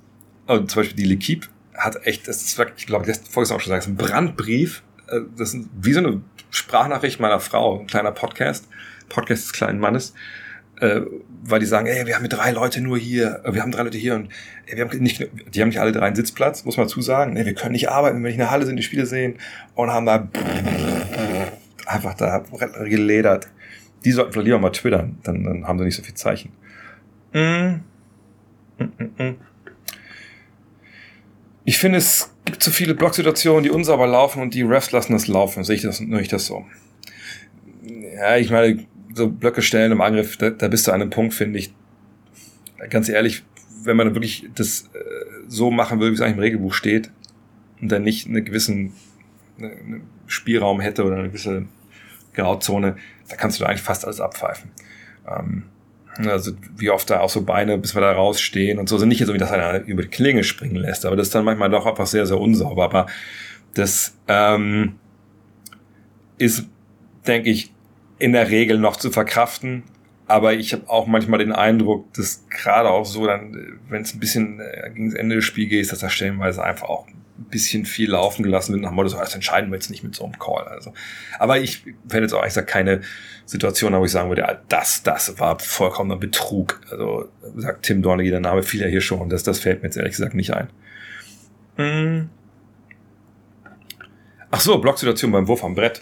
A: und zum Beispiel die L'Equipe hat echt, das ist wirklich, ich glaube, das vorhin auch schon gesagt, ein Brandbrief, äh, das ist wie so eine Sprachnachricht meiner Frau, ein kleiner Podcast, Podcast des kleinen Mannes, äh, weil die sagen, ey, wir haben mit drei Leute nur hier, äh, wir haben drei Leute hier und ey, wir haben nicht, die haben nicht alle drei einen Sitzplatz, muss man dazu sagen. Ey, wir können nicht arbeiten, wenn wir nicht in der Halle sind, die Spiele sehen und haben da einfach da geledert. Die sollten vielleicht lieber mal twittern, dann, dann haben sie nicht so viel Zeichen. Mm. Mm, mm, mm. Ich finde, es gibt zu viele Blocksituationen, die unsauber laufen und die Refs lassen das laufen. Sehe ich das, nur ich das so. Ja, ich meine, so Blöcke stellen im Angriff, da, da bist du an einem Punkt, finde ich. Ganz ehrlich, wenn man wirklich das äh, so machen will, wie es eigentlich im Regelbuch steht, und dann nicht einen gewissen eine, eine Spielraum hätte oder eine gewisse Grauzone, da kannst du da eigentlich fast alles abpfeifen. Ähm, also wie oft da auch so Beine, bis wir da rausstehen und so, sind nicht so, wie das einer über die Klinge springen lässt, aber das ist dann manchmal doch einfach sehr, sehr unsauber. Aber das ähm, ist, denke ich, in der Regel noch zu verkraften. Aber ich habe auch manchmal den Eindruck, dass gerade auch so dann, wenn es ein bisschen äh, gegen das Ende des Spiels geht, dass da stellenweise einfach auch ein bisschen viel laufen gelassen wird, nach dem Motto, das entscheiden wir jetzt nicht mit so einem Call. Also, aber ich werde jetzt auch eigentlich gesagt, keine Situation, wo ich sagen würde, das, das war vollkommener Betrug. Also, sagt Tim Dornegi, der Name fiel ja hier schon, das, das fällt mir jetzt ehrlich gesagt nicht ein. Hm. Ach so, Blocksituation beim Wurf am Brett.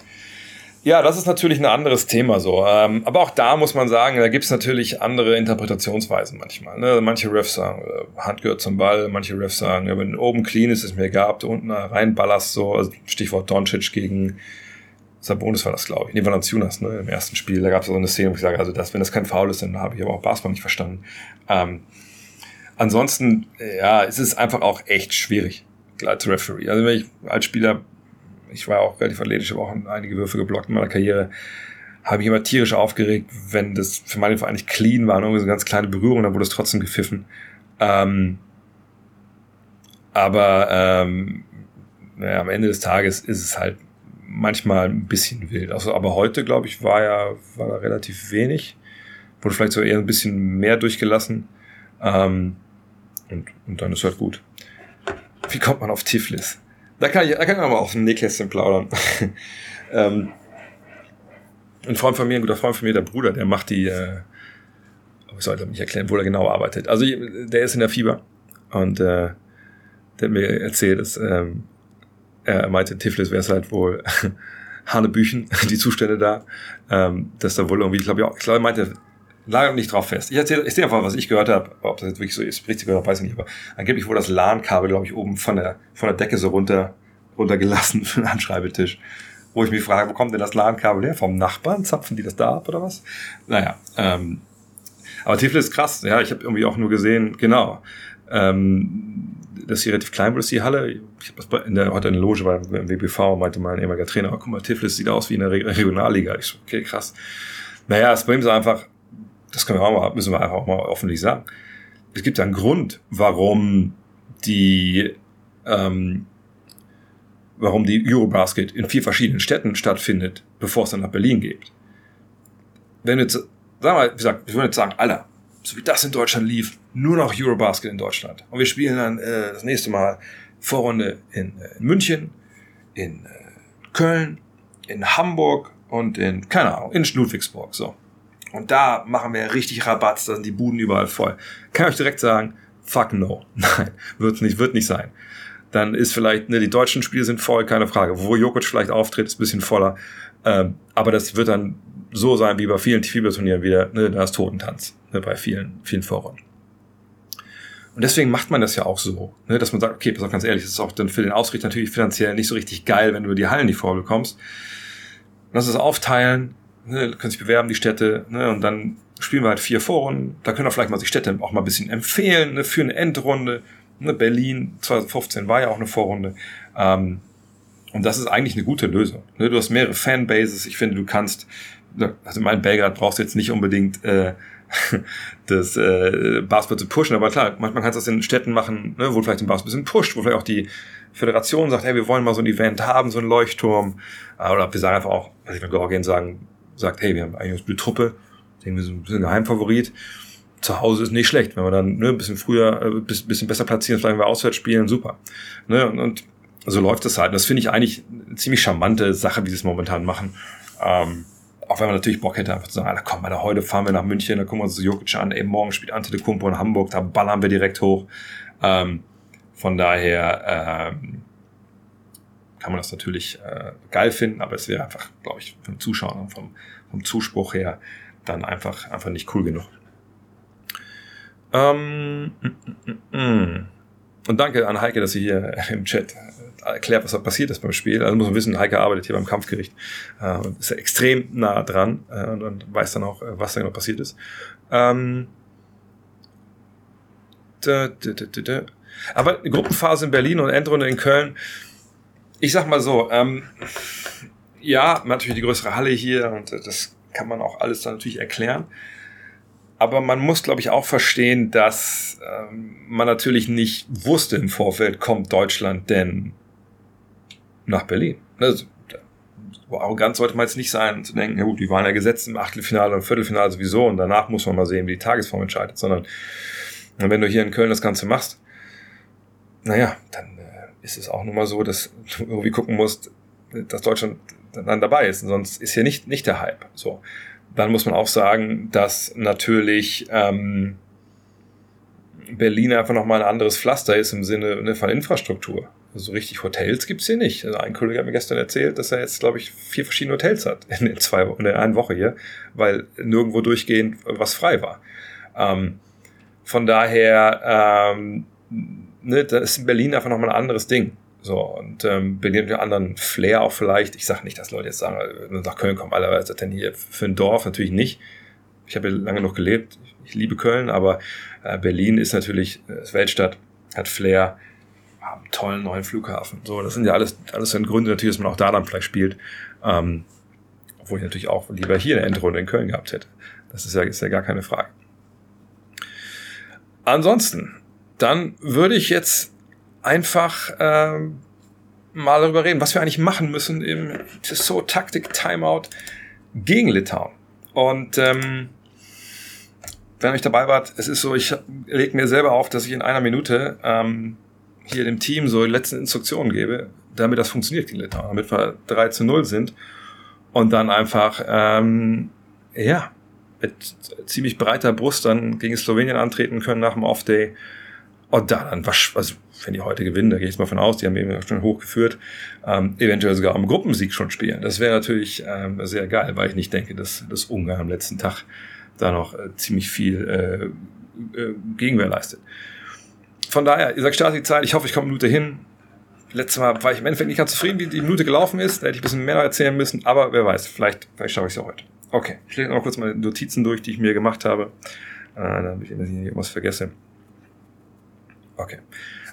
A: Ja, das ist natürlich ein anderes Thema so. Ähm, aber auch da muss man sagen, da gibt es natürlich andere Interpretationsweisen manchmal. Ne? Manche Refs sagen, äh, Hand gehört zum Ball, manche Refs sagen, wenn oben clean ist, ist mir du unten reinballerst so. Also Stichwort Doncic gegen Sabonis war das, glaube ich. Nee, Valanciunas, ne, im ersten Spiel. Da gab es so eine Szene, wo ich sage, also das, wenn das kein Foul ist, dann habe ich aber auch Basketball nicht verstanden. Ähm, ansonsten, ja, es ist einfach auch echt schwierig als Referee. Also wenn ich als Spieler ich war auch relativ athletisch, habe auch einige Würfe geblockt in meiner Karriere, habe ich immer tierisch aufgeregt, wenn das für meinen Fall eigentlich clean war, irgendwie so eine ganz kleine Berührung, dann wurde es trotzdem gepfiffen. Ähm, aber ähm, naja, am Ende des Tages ist es halt manchmal ein bisschen wild. Also, aber heute, glaube ich, war ja war da relativ wenig. Wurde vielleicht so eher ein bisschen mehr durchgelassen. Ähm, und, und dann ist halt gut. Wie kommt man auf Tiflis? Da kann ich, da kann ich mal auf dem Nähkästchen plaudern. *laughs* ähm, ein Freund von mir, ein guter Freund von mir, der Bruder, der macht die, äh, ich sollte nicht erklären, wo er genau arbeitet. Also der ist in der Fieber und äh, der hat mir erzählt, dass ähm, er meinte, Tiflis wäre es halt wohl *laughs* Hanebüchen, *laughs* die Zustände da, ähm, dass da wohl irgendwie, ich glaube, ich glaube, er meinte, lagert nicht drauf fest. Ich erzähle ich einfach, was ich gehört habe. Ob das jetzt wirklich so ist, richtig oder weiß ich nicht. Aber angeblich wurde das LAN-Kabel, glaube ich, oben von der, von der Decke so runter, runtergelassen *laughs* für den Anschreibetisch. Wo ich mich frage, wo kommt denn das LAN-Kabel her? Vom Nachbarn? Zapfen die das da ab oder was? Naja, ähm, aber Tiflis ist krass. Ja, ich habe irgendwie auch nur gesehen, genau, ähm, das ist hier relativ klein, ist die Halle? Ich habe das in der, heute in der Loge beim WBV, meinte mein ehemaliger Trainer, oh, guck mal, Tiflis sieht aus wie in der Regionalliga. Ich so, okay, krass. Naja, das Problem ist einfach, das können wir auch mal, müssen wir einfach auch mal öffentlich sagen. Es gibt einen Grund, warum die, ähm, warum die Eurobasket in vier verschiedenen Städten stattfindet, bevor es dann nach Berlin geht. Wenn wir jetzt, sagen wir, wie gesagt, wir würden jetzt sagen, Alter, so wie das in Deutschland lief, nur noch Eurobasket in Deutschland. Und wir spielen dann äh, das nächste Mal Vorrunde in, äh, in München, in äh, Köln, in Hamburg und in, keine Ahnung, in Ludwigsburg. So. Und da machen wir richtig Rabatz, da sind die Buden überall voll. Kann ich euch direkt sagen, fuck no. *laughs* Nein, wird nicht, wird nicht sein. Dann ist vielleicht, ne, die deutschen Spiele sind voll, keine Frage. Wo Jokic vielleicht auftritt, ist ein bisschen voller. Ähm, aber das wird dann so sein wie bei vielen Fieberturnieren wieder, ne, da ist Totentanz, ne, bei vielen, vielen Vorrunden. Und deswegen macht man das ja auch so, ne, dass man sagt, okay, pass auf, ganz ehrlich, das ist auch dann für den Ausrichter natürlich finanziell nicht so richtig geil, wenn du die Hallen nicht vorbekommst. Lass es aufteilen, ne, können sich bewerben, die Städte, ne, und dann spielen wir halt vier Vorrunden. Da können wir vielleicht mal die Städte auch mal ein bisschen empfehlen, ne, für eine Endrunde. Ne, Berlin 2015 war ja auch eine Vorrunde. Ähm, und das ist eigentlich eine gute Lösung. Ne, du hast mehrere Fanbases. Ich finde, du kannst, also mein Belgrad brauchst du jetzt nicht unbedingt äh, *laughs* das äh, Basketball zu pushen. Aber klar, manchmal kannst du das in Städten machen, ne, wo vielleicht den Basketball ein bisschen pusht, wo vielleicht auch die Föderation sagt, hey, wir wollen mal so ein Event haben, so ein Leuchtturm. Äh, oder wir sagen einfach auch, was ich wenn Georgien sagen, sagt, hey, wir haben eigentlich eine gute Truppe, denken wir so ein bisschen Geheimfavorit. Zu Hause ist nicht schlecht, wenn wir dann ne, ein bisschen früher, äh, ein bisschen besser platzieren, vielleicht wir auswärts spielen, super. Ne, und, und so läuft es halt. Und das finde ich eigentlich eine ziemlich charmante Sache, wie sie es momentan machen. Ähm, auch wenn man natürlich Bock hätte, einfach zu sagen, Alter, komm mal, heute fahren wir nach München, da gucken wir uns das Jokic an, ey, morgen spielt Ante de Kumpo in Hamburg, da ballern wir direkt hoch. Ähm, von daher ähm, kann man das natürlich äh, geil finden, aber es wäre einfach, glaube ich, vom Zuschauer und vom, vom Zuspruch her dann einfach, einfach nicht cool genug. Ähm, mm, mm, mm. Und danke an Heike, dass sie hier *laughs* im Chat erklärt, was da passiert ist beim Spiel. Also muss man wissen, Heike arbeitet hier beim Kampfgericht, äh, ist ja extrem nah dran äh, und, und, weiß dann auch, äh, was da genau passiert ist. Ähm, da, da, da. Aber Gruppenphase in Berlin und Endrunde in Köln, ich sag mal so, ähm, ja, natürlich die größere Halle hier und äh, das kann man auch alles dann natürlich erklären. Aber man muss, glaube ich, auch verstehen, dass ähm, man natürlich nicht wusste im Vorfeld, kommt Deutschland denn nach Berlin. Also, so arrogant sollte man jetzt nicht sein, zu denken, ja gut, die waren ja gesetzt im Achtelfinale und Viertelfinale sowieso und danach muss man mal sehen, wie die Tagesform entscheidet, sondern wenn du hier in Köln das Ganze machst, naja, dann äh, ist es auch nun mal so, dass du irgendwie gucken musst, dass Deutschland dann dabei ist. sonst ist hier nicht, nicht der Hype. So. Dann muss man auch sagen, dass natürlich ähm, Berlin einfach nochmal ein anderes Pflaster ist im Sinne ne, von Infrastruktur. Also richtig Hotels gibt's hier nicht. Also ein Kollege hat mir gestern erzählt, dass er jetzt, glaube ich, vier verschiedene Hotels hat in, den zwei, in der einen Woche hier, weil nirgendwo durchgehend was frei war. Ähm, von daher, ähm, ne, da ist in Berlin einfach nochmal ein anderes Ding. So, und ähm, Berlin hat einen anderen Flair auch vielleicht. Ich sage nicht, dass Leute jetzt sagen, äh, nach Köln kommen, alle, was ist das denn hier für ein Dorf? Natürlich nicht. Ich habe hier lange noch gelebt. Ich liebe Köln, aber äh, Berlin ist natürlich äh, Weltstadt, hat Flair, haben einen tollen neuen Flughafen. So, das sind ja alles, alles sind Gründe natürlich, dass man auch da dann vielleicht spielt. Ähm, obwohl ich natürlich auch lieber hier eine Endrunde in Köln gehabt hätte. Das ist ja, ist ja gar keine Frage. Ansonsten, dann würde ich jetzt einfach ähm, mal darüber reden, was wir eigentlich machen müssen im Tissot Taktik Timeout gegen Litauen. Und ähm, wenn euch dabei wart, es ist so, ich lege mir selber auf, dass ich in einer Minute ähm, hier dem Team so die letzten Instruktionen gebe, damit das funktioniert gegen Litauen, damit wir 3 zu 0 sind und dann einfach, ähm, ja, mit ziemlich breiter Brust dann gegen Slowenien antreten können nach dem Off-Day und da dann, also wenn die heute gewinnen, da gehe ich mal von aus, die haben eben schon hochgeführt, ähm, eventuell sogar am Gruppensieg schon spielen. Das wäre natürlich ähm, sehr geil, weil ich nicht denke, dass das Ungarn am letzten Tag da noch äh, ziemlich viel äh, äh, Gegenwehr leistet. Von daher, ihr sagt Stasi Zeit, ich hoffe, ich komme eine Minute hin. Letztes Mal war ich im Endeffekt nicht ganz zufrieden, wie die Minute gelaufen ist. Da hätte ich ein bisschen mehr erzählen müssen, aber wer weiß, vielleicht, vielleicht schaffe ich es ja heute. Okay, ich lese noch kurz meine Notizen durch, die ich mir gemacht habe. Äh, damit ich nicht irgendwas vergesse. Okay.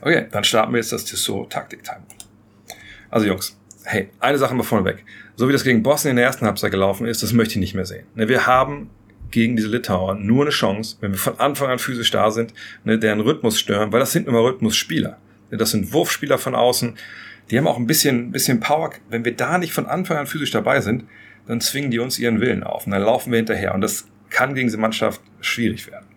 A: Okay, dann starten wir jetzt das Tissot Taktik Time. Also Jungs, hey, eine Sache mal vorneweg. So wie das gegen Bosnien in der ersten Halbzeit gelaufen ist, das möchte ich nicht mehr sehen. Ne, wir haben gegen diese Litauer nur eine Chance, wenn wir von Anfang an physisch da sind, ne, deren Rhythmus stören, weil das sind immer Rhythmusspieler. Ne, das sind Wurfspieler von außen. Die haben auch ein bisschen, bisschen Power. Wenn wir da nicht von Anfang an physisch dabei sind, dann zwingen die uns ihren Willen auf und dann laufen wir hinterher. Und das kann gegen diese Mannschaft schwierig werden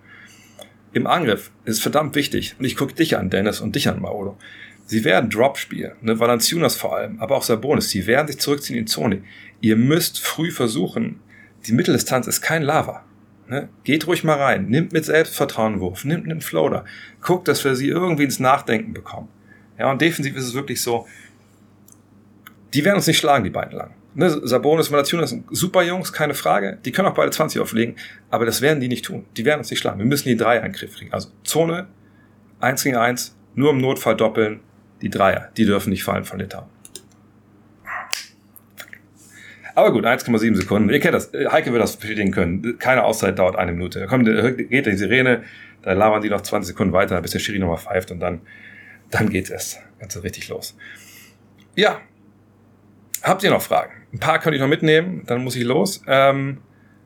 A: im Angriff ist verdammt wichtig. Und ich gucke dich an, Dennis, und dich an, Maolo. Sie werden Drop spielen, ne, Valanciunas vor allem, aber auch Sabonis. Sie werden sich zurückziehen in die Zone. Ihr müsst früh versuchen, die Mitteldistanz ist kein Lava. Ne? Geht ruhig mal rein, nimmt mit Selbstvertrauen Wurf, nimmt einen Floater, guckt, dass wir sie irgendwie ins Nachdenken bekommen. Ja, und defensiv ist es wirklich so, die werden uns nicht schlagen, die beiden lang. Ne, Sabonis, Valanciunas sind super Jungs, keine Frage. Die können auch beide 20 auflegen, aber das werden die nicht tun. Die werden uns nicht schlagen. Wir müssen die Dreier in den Griff kriegen. Also Zone, 1 gegen 1, nur im Notfall doppeln. Die Dreier, die dürfen nicht fallen von Litauen. Aber gut, 1,7 Sekunden. Ihr kennt das. Heike wird das bestätigen können. Keine Auszeit dauert eine Minute. Da kommt, geht die Sirene, da labern die noch 20 Sekunden weiter, bis der Schiri nochmal pfeift und dann, dann geht's erst ganz richtig los. Ja. Habt ihr noch Fragen? Ein paar könnte ich noch mitnehmen, dann muss ich los. Ähm,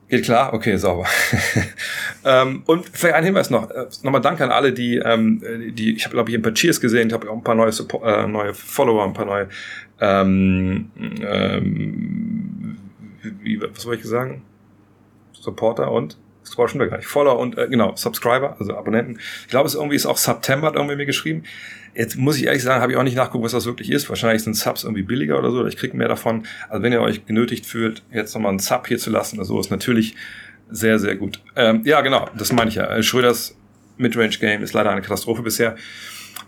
A: Geht klar? Okay, sauber. *laughs* ähm, und vielleicht ein Hinweis noch. Äh, nochmal Danke an alle, die, ähm, die ich habe, glaube ich, ein paar Cheers gesehen, ich habe auch ein paar neue, Support, äh, neue Follower, ein paar neue, ähm, ähm, wie, was soll ich sagen? Supporter und war schon gleich. Follower und äh, genau, Subscriber, also Abonnenten. Ich glaube, es irgendwie ist auch September, hat irgendwie mir geschrieben. Jetzt muss ich ehrlich sagen, habe ich auch nicht nachgucken, was das wirklich ist. Wahrscheinlich sind Subs irgendwie billiger oder so, oder ich kriege mehr davon. Also wenn ihr euch genötigt fühlt, jetzt nochmal einen Sub hier zu lassen oder so, ist natürlich sehr, sehr gut. Ähm, ja, genau, das meine ich ja. Äh, Schröders Midrange-Game ist leider eine Katastrophe bisher.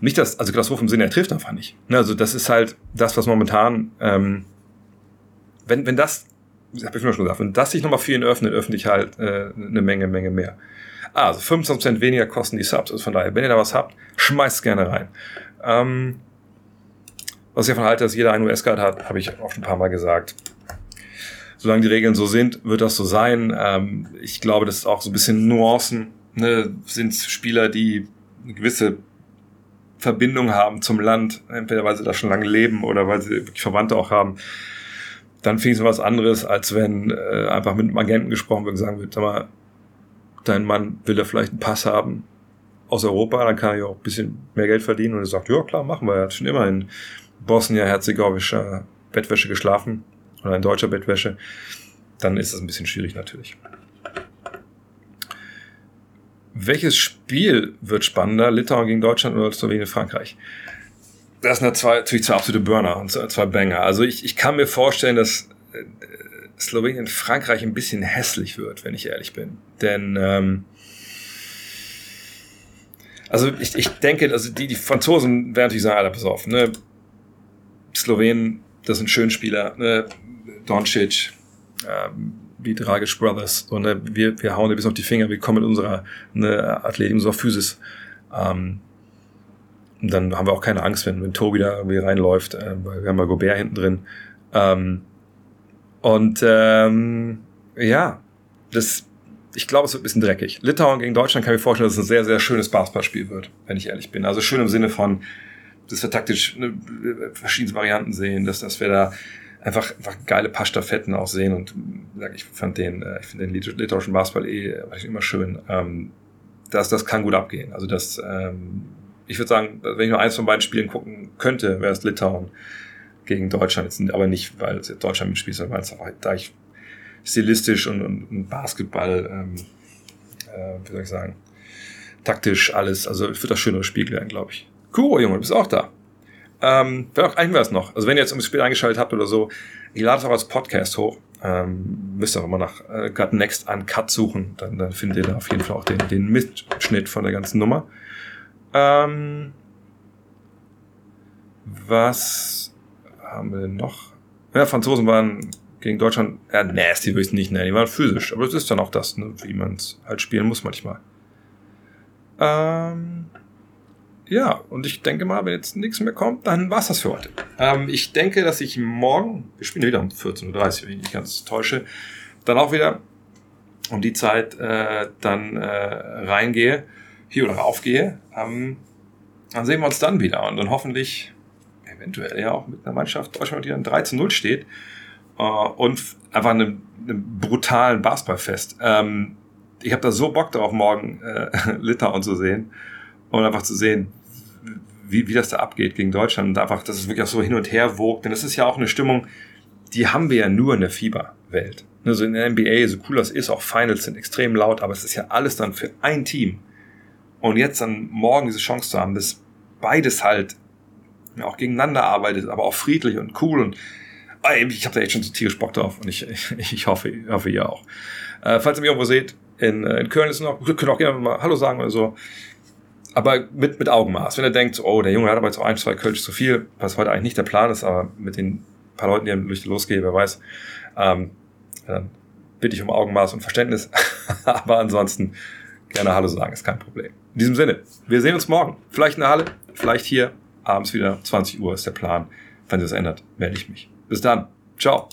A: Nicht das, also Katastrophe im Sinne, er trifft einfach nicht. Ne, also das ist halt das, was momentan, ähm, wenn, wenn das ich habe ich schon gesagt, wenn das sich nochmal ihn öffnet, öffne ich halt äh, eine Menge, Menge mehr. Also 25% weniger kosten die Subs. Also von daher, wenn ihr da was habt, schmeißt gerne rein. Ähm, was ich davon halte, dass jeder einen US-Card hat, habe ich auch schon ein paar Mal gesagt. Solange die Regeln so sind, wird das so sein. Ähm, ich glaube, das ist auch so ein bisschen Nuancen. Ne? Sind Spieler, die eine gewisse Verbindung haben zum Land, entweder weil sie da schon lange leben oder weil sie wirklich Verwandte auch haben dann finde ich es was anderes, als wenn äh, einfach mit einem Agenten gesprochen wird und sagen wird, sag mal, dein Mann will da vielleicht einen Pass haben aus Europa, dann kann er ja auch ein bisschen mehr Geld verdienen und er sagt, ja klar, machen wir. Er hat schon immer in Bosnien-Herzegowischer Bettwäsche geschlafen oder in deutscher Bettwäsche. Dann ist das ein bisschen schwierig natürlich. Welches Spiel wird spannender? Litauen gegen Deutschland oder Slowenien Frankreich? das sind natürlich zwei absolute Burner und zwei Banger. Also ich, ich kann mir vorstellen, dass äh, Slowenien Frankreich ein bisschen hässlich wird, wenn ich ehrlich bin. Denn ähm, also ich, ich denke, also die, die Franzosen werden natürlich sagen, Alter, pass auf, ne? Slowenen, das sind Schönspieler, ne? Doncic, ähm, wie Dragic Brothers, und ne? wir, wir hauen dir bis auf die Finger, wir kommen mit unserer ne, Athletik, unserer Physis. Ähm, und dann haben wir auch keine Angst, wenn, wenn Tobi da irgendwie reinläuft, äh, weil wir haben ja Gobert hinten drin. Ähm, und ähm, ja, das, ich glaube, es wird ein bisschen dreckig. Litauen gegen Deutschland kann ich mir vorstellen, dass es ein sehr, sehr schönes Basketballspiel wird, wenn ich ehrlich bin. Also schön im Sinne von, dass wir taktisch ne, verschiedene Varianten sehen, dass, dass wir da einfach, einfach geile Pastafetten auch sehen und ich fand den, äh, ich finde den litauischen Basketball eh immer schön. Ähm, das, das kann gut abgehen. Also das ähm, ich würde sagen, wenn ich nur eins von beiden Spielen gucken könnte, wäre es Litauen gegen Deutschland. Jetzt, aber nicht, weil es Deutschland mitspielt, sondern weil es auch, da ich stilistisch und, und, und Basketball, ähm, äh, wie soll ich sagen, taktisch alles, also ich würde das schönere Spiel werden, glaube ich. Cool, Junge, du bist auch da. Ähm, auch ein Hinweis noch. Also wenn ihr jetzt ums Spiel eingeschaltet habt oder so, ich lade es auch als Podcast hoch. Ähm, müsst ihr auch immer nach äh, Cut Next Uncut suchen. Dann, dann findet ihr da auf jeden Fall auch den, den Mitschnitt von der ganzen Nummer. Ähm, was haben wir denn noch? Ja, Franzosen waren gegen Deutschland, ja, nasty würde ich es nicht nennen, die waren physisch, aber das ist dann auch das, ne, wie man es halt spielen muss manchmal. Ähm, ja, und ich denke mal, wenn jetzt nichts mehr kommt, dann war's das für heute. Ähm, ich denke, dass ich morgen, wir spielen wieder um 14.30 Uhr, wenn ich nicht ganz täusche, dann auch wieder um die Zeit äh, dann äh, reingehe hier oder raufgehe, ähm, dann sehen wir uns dann wieder und dann hoffentlich eventuell ja auch mit einer Mannschaft Deutschland, die dann 13-0 steht äh, und einfach einem, einem brutalen Basketballfest. Ähm, ich habe da so Bock drauf, morgen äh, *laughs* Litauen zu sehen und einfach zu sehen, wie, wie das da abgeht gegen Deutschland und einfach, dass es wirklich auch so hin und her wogt. Denn das ist ja auch eine Stimmung, die haben wir ja nur in der Fieberwelt. Also in der NBA, so cool das ist, auch Finals sind extrem laut, aber es ist ja alles dann für ein Team. Und jetzt dann morgen diese Chance zu haben, dass beides halt auch gegeneinander arbeitet, aber auch friedlich und cool und äh, ich habe da echt schon so tierisch Bock drauf und ich, ich, *laughs* ich hoffe, hoffe ihr auch. Äh, falls ihr mich irgendwo seht, in, äh, in Köln ist noch, könnt auch gerne mal Hallo sagen oder so. Aber mit, mit Augenmaß. Wenn ihr denkt, oh, der Junge hat aber jetzt auch ein, zwei Kölsch zu viel, was heute eigentlich nicht der Plan ist, aber mit den paar Leuten, die durch die losgehen, wer weiß, ähm, dann bitte ich um Augenmaß und Verständnis. *laughs* aber ansonsten gerne Hallo sagen, ist kein Problem. In diesem Sinne, wir sehen uns morgen. Vielleicht in der Halle, vielleicht hier. Abends wieder 20 Uhr ist der Plan. Wenn sich das ändert, melde ich mich. Bis dann. Ciao.